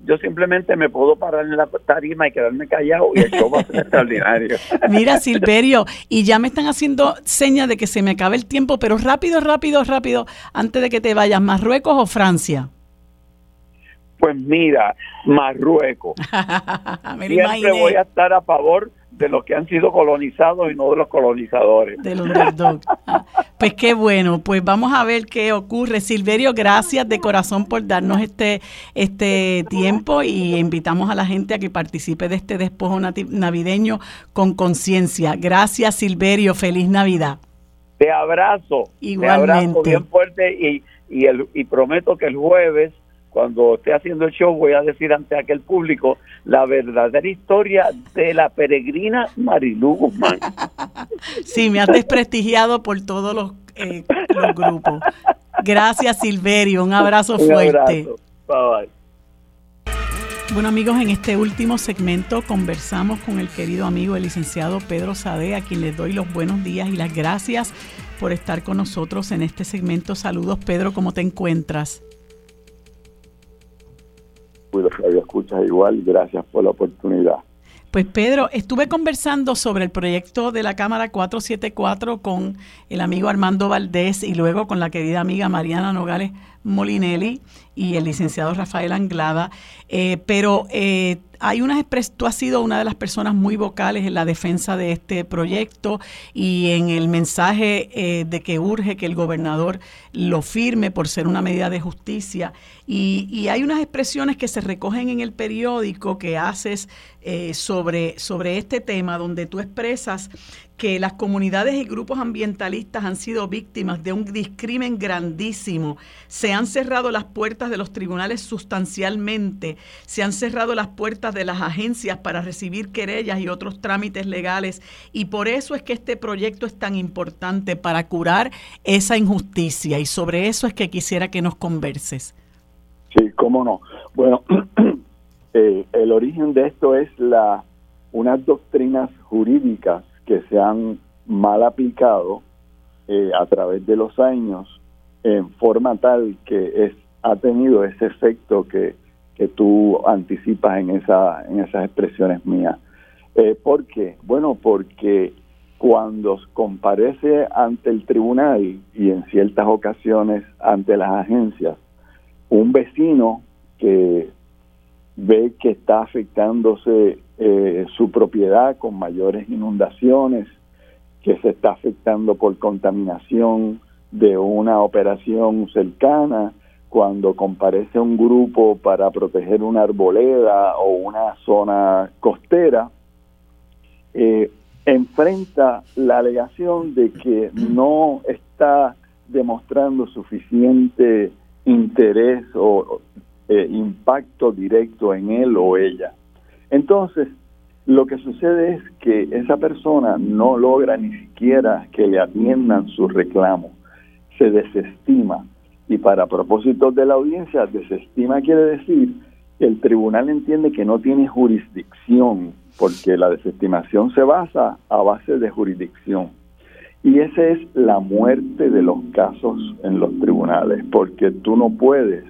yo simplemente me puedo parar en la tarima y quedarme callado y el show va a ser extraordinario. Mira, Silverio, y ya me están haciendo señas de que se me acabe el tiempo, pero rápido, rápido, rápido, antes de que te vayas, ¿Marruecos o Francia? Pues mira, Marruecos. Siempre voy a estar a favor de los que han sido colonizados y no de los colonizadores. De los ah, pues qué bueno, pues vamos a ver qué ocurre. Silverio, gracias de corazón por darnos este, este tiempo y invitamos a la gente a que participe de este despojo navideño con conciencia. Gracias Silverio, feliz Navidad. Te abrazo. Igualmente. Te abrazo bien fuerte y, y, el, y prometo que el jueves cuando esté haciendo el show voy a decir ante aquel público la verdadera historia de la peregrina Marilú Guzmán. Sí, me has desprestigiado por todos los, eh, los grupos. Gracias, Silverio. Un abrazo fuerte. Bye, bye. Bueno amigos, en este último segmento conversamos con el querido amigo el licenciado Pedro Sade, a quien les doy los buenos días y las gracias por estar con nosotros en este segmento. Saludos Pedro, ¿cómo te encuentras? Pues escuchas igual, gracias por la oportunidad. Pues Pedro, estuve conversando sobre el proyecto de la Cámara 474 con el amigo Armando Valdés y luego con la querida amiga Mariana Nogales Molinelli y el licenciado Rafael Anglada, eh, pero eh, hay unas tú has sido una de las personas muy vocales en la defensa de este proyecto y en el mensaje eh, de que urge que el gobernador lo firme por ser una medida de justicia. Y, hay unas expresiones que se recogen en el periódico que haces eh, sobre, sobre este tema, donde tú expresas que las comunidades y grupos ambientalistas han sido víctimas de un discrimen grandísimo. Se han cerrado las puertas de los tribunales sustancialmente, se han cerrado las puertas de las agencias para recibir querellas y otros trámites legales y por eso es que este proyecto es tan importante para curar esa injusticia y sobre eso es que quisiera que nos converses. Sí, cómo no. Bueno, eh, el origen de esto es la unas doctrinas jurídicas que se han mal aplicado eh, a través de los años en forma tal que es, ha tenido ese efecto que, que tú anticipas en, esa, en esas expresiones mías. Eh, ¿Por qué? Bueno, porque cuando comparece ante el tribunal y en ciertas ocasiones ante las agencias, un vecino que ve que está afectándose eh, su propiedad con mayores inundaciones, que se está afectando por contaminación de una operación cercana, cuando comparece un grupo para proteger una arboleda o una zona costera, eh, enfrenta la alegación de que no está demostrando suficiente interés o eh, impacto directo en él o ella. Entonces, lo que sucede es que esa persona no logra ni siquiera que le atiendan su reclamo, se desestima. Y para propósitos de la audiencia, desestima quiere decir que el tribunal entiende que no tiene jurisdicción, porque la desestimación se basa a base de jurisdicción. Y esa es la muerte de los casos en los tribunales, porque tú no puedes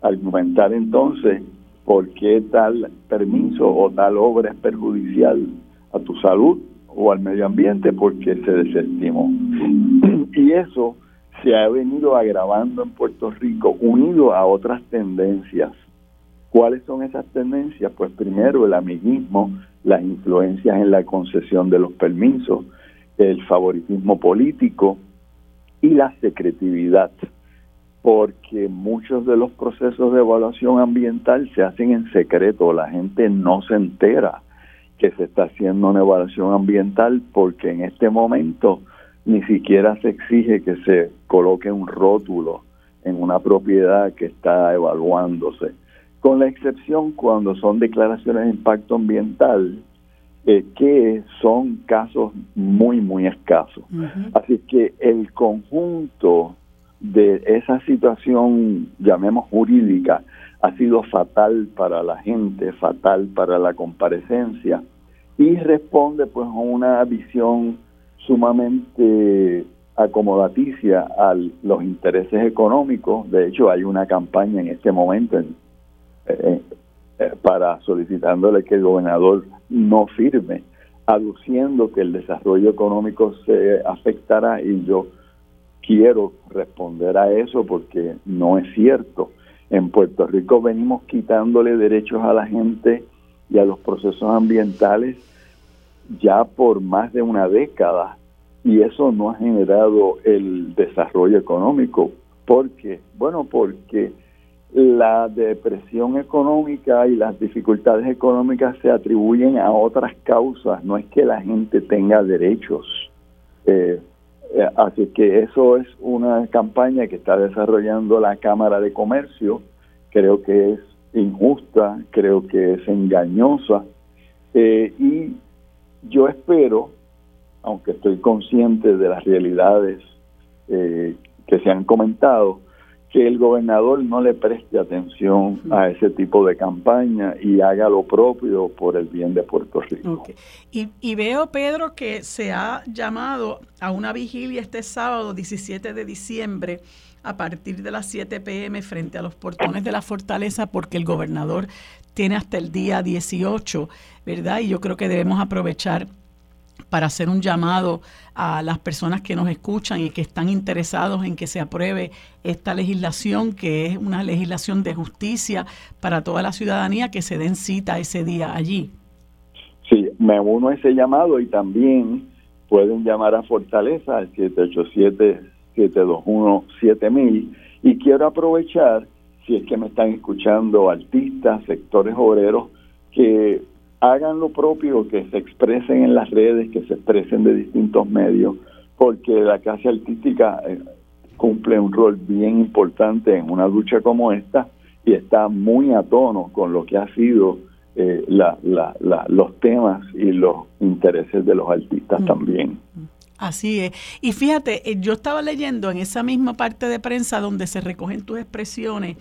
argumentar entonces por qué tal permiso o tal obra es perjudicial a tu salud o al medio ambiente porque se desestimó. Y eso se ha venido agravando en Puerto Rico unido a otras tendencias. ¿Cuáles son esas tendencias? Pues primero el amiguismo, las influencias en la concesión de los permisos, el favoritismo político y la secretividad porque muchos de los procesos de evaluación ambiental se hacen en secreto, la gente no se entera que se está haciendo una evaluación ambiental porque en este momento ni siquiera se exige que se coloque un rótulo en una propiedad que está evaluándose, con la excepción cuando son declaraciones de impacto ambiental, eh, que son casos muy, muy escasos. Así que el conjunto de esa situación, llamemos jurídica, ha sido fatal para la gente, fatal para la comparecencia y responde pues a una visión sumamente acomodaticia a los intereses económicos. De hecho, hay una campaña en este momento eh, eh, para solicitándole que el gobernador no firme, aduciendo que el desarrollo económico se afectará y yo quiero responder a eso porque no es cierto. En Puerto Rico venimos quitándole derechos a la gente y a los procesos ambientales ya por más de una década y eso no ha generado el desarrollo económico. ¿Por qué? Bueno, porque la depresión económica y las dificultades económicas se atribuyen a otras causas, no es que la gente tenga derechos. Eh, así que eso es una campaña que está desarrollando la Cámara de Comercio, creo que es injusta, creo que es engañosa. Eh, y yo espero, aunque estoy consciente de las realidades eh, que se han comentado, que el gobernador no le preste atención a ese tipo de campaña y haga lo propio por el bien de Puerto Rico. Y, y, veo, Pedro, que se ha llamado a una vigilia este sábado 17 de diciembre a partir de las 7 pm frente a los portones de la fortaleza porque el gobernador tiene hasta el día 18, ¿verdad? Y yo creo que debemos aprovechar para hacer un llamado a las personas que nos escuchan y que están interesados en que se apruebe esta legislación, que es una legislación de justicia para toda la ciudadanía, que se den cita ese día allí. Sí, me uno a ese llamado y también pueden llamar a Fortaleza al 787-721-7000 y quiero aprovechar, si es que me están escuchando artistas, sectores obreros, que hagan lo propio, que se expresen en las redes, que se expresen de distintos medios, porque la clase artística eh, cumple un rol bien importante en una lucha como esta y está muy a tono con lo que ha sido eh, la, los temas y los intereses de los artistas mm. también. Así es. Y fíjate, eh, yo estaba leyendo en esa misma parte de prensa donde se recogen tus expresiones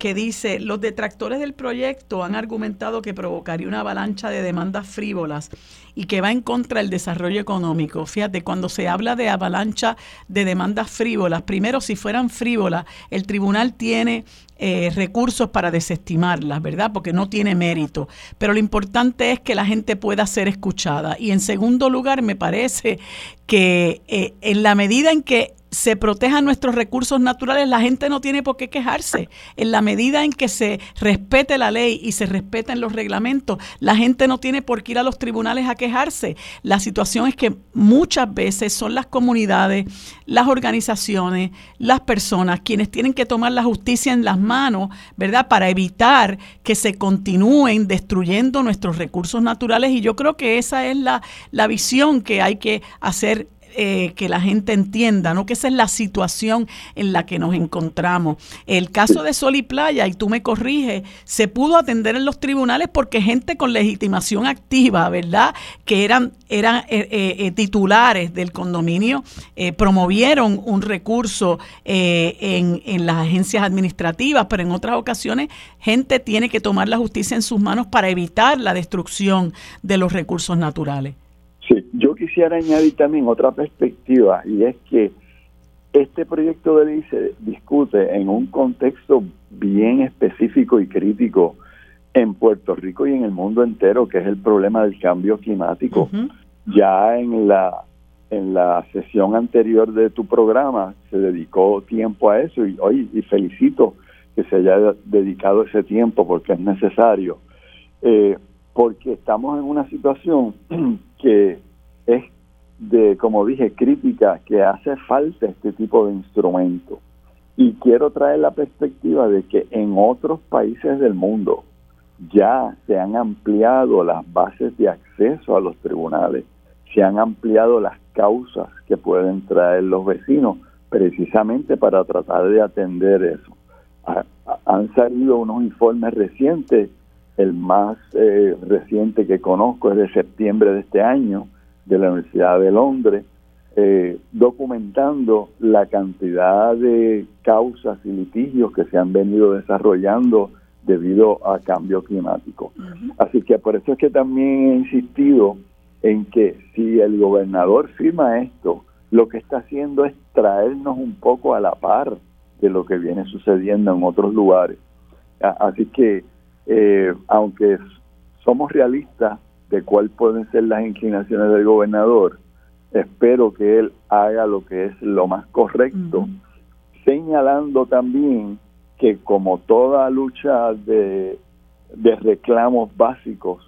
que dice, los detractores del proyecto han argumentado que provocaría una avalancha de demandas frívolas y que va en contra del desarrollo económico. Fíjate, cuando se habla de avalancha de demandas frívolas, primero si fueran frívolas, el tribunal tiene eh, recursos para desestimarlas, ¿verdad? Porque no tiene mérito. Pero lo importante es que la gente pueda ser escuchada. Y en segundo lugar, me parece que eh, en la medida en que se protejan nuestros recursos naturales, la gente no tiene por qué quejarse. En la medida en que se respete la ley y se respeten los reglamentos, la gente no tiene por qué ir a los tribunales a quejarse. La situación es que muchas veces son las comunidades, las organizaciones, las personas quienes tienen que tomar la justicia en las manos, ¿verdad? Para evitar que se continúen destruyendo nuestros recursos naturales. Y yo creo que esa es la, la visión que hay que hacer eh, que la gente entienda, ¿no? Que esa es la situación en la que nos encontramos. El caso de Sol y Playa, y tú me corriges, se pudo atender en los tribunales porque gente con legitimación activa, ¿verdad? Que eran, eran eh, eh, titulares del condominio, promovieron un recurso en, en las agencias administrativas, pero en otras ocasiones gente tiene que tomar la justicia en sus manos para evitar la destrucción de los recursos naturales. Quisiera añadir también otra perspectiva y es que este proyecto de ley se discute en un contexto bien específico y crítico en Puerto Rico y en el mundo entero, que es el problema del cambio climático. Ya en la en la sesión anterior de tu programa se dedicó tiempo a eso y hoy y felicito que se haya dedicado ese tiempo porque es necesario. Eh, porque estamos en una situación que es de, como dije, crítica, que hace falta este tipo de instrumento. Y quiero traer la perspectiva de que en otros países del mundo ya se han ampliado las bases de acceso a los tribunales, se han ampliado las causas que pueden traer los vecinos precisamente para tratar de atender eso. han salido unos informes recientes el más eh, reciente que conozco es de septiembre de este año, de la Universidad de Londres, eh, documentando la cantidad de causas y litigios que se han venido desarrollando debido a cambio climático. Así que por eso es que también he insistido en que si el gobernador firma esto, lo que está haciendo es traernos un poco a la par de lo que viene sucediendo en otros lugares. Así que eh, aunque somos realistas de cuáles pueden ser las inclinaciones del gobernador, espero que él haga lo que es lo más correcto, señalando también que como toda lucha de, reclamos básicos,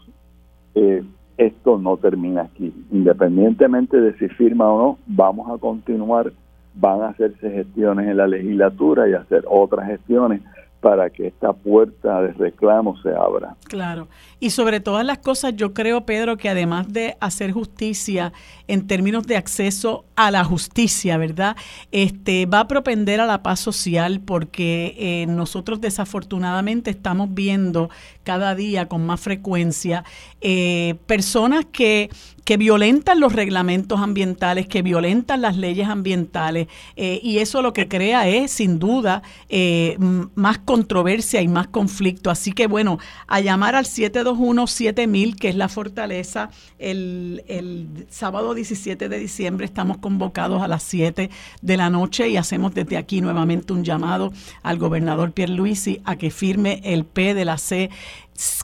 eh, esto no termina aquí. Independientemente de si firma o no, vamos a continuar, van a hacerse gestiones en la legislatura y hacer otras gestiones para que esta puerta de reclamo se abra. Claro. Y sobre todas las cosas, yo creo, Pedro, que además de hacer justicia en términos de acceso a la justicia, ¿verdad? Este va a propender a la paz social porque eh, nosotros desafortunadamente estamos viendo cada día con más frecuencia eh, personas que que violentan los reglamentos ambientales, que violentan las leyes ambientales, eh, y eso lo que crea es, sin duda, eh, más controversia y más conflicto. Así que, bueno, a llamar al 721-7000, que es la fortaleza, el, el sábado 17 de diciembre estamos convocados a las 7 de la noche y hacemos desde aquí nuevamente un llamado al gobernador Pierluisi a que firme el P de la C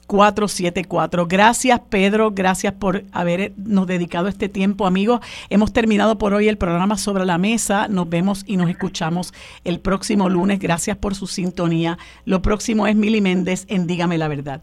474. Gracias Pedro, gracias por habernos dedicado este tiempo amigos. Hemos terminado por hoy el programa sobre la mesa. Nos vemos y nos escuchamos el próximo lunes. Gracias por su sintonía. Lo próximo es Mili Méndez en Dígame la verdad.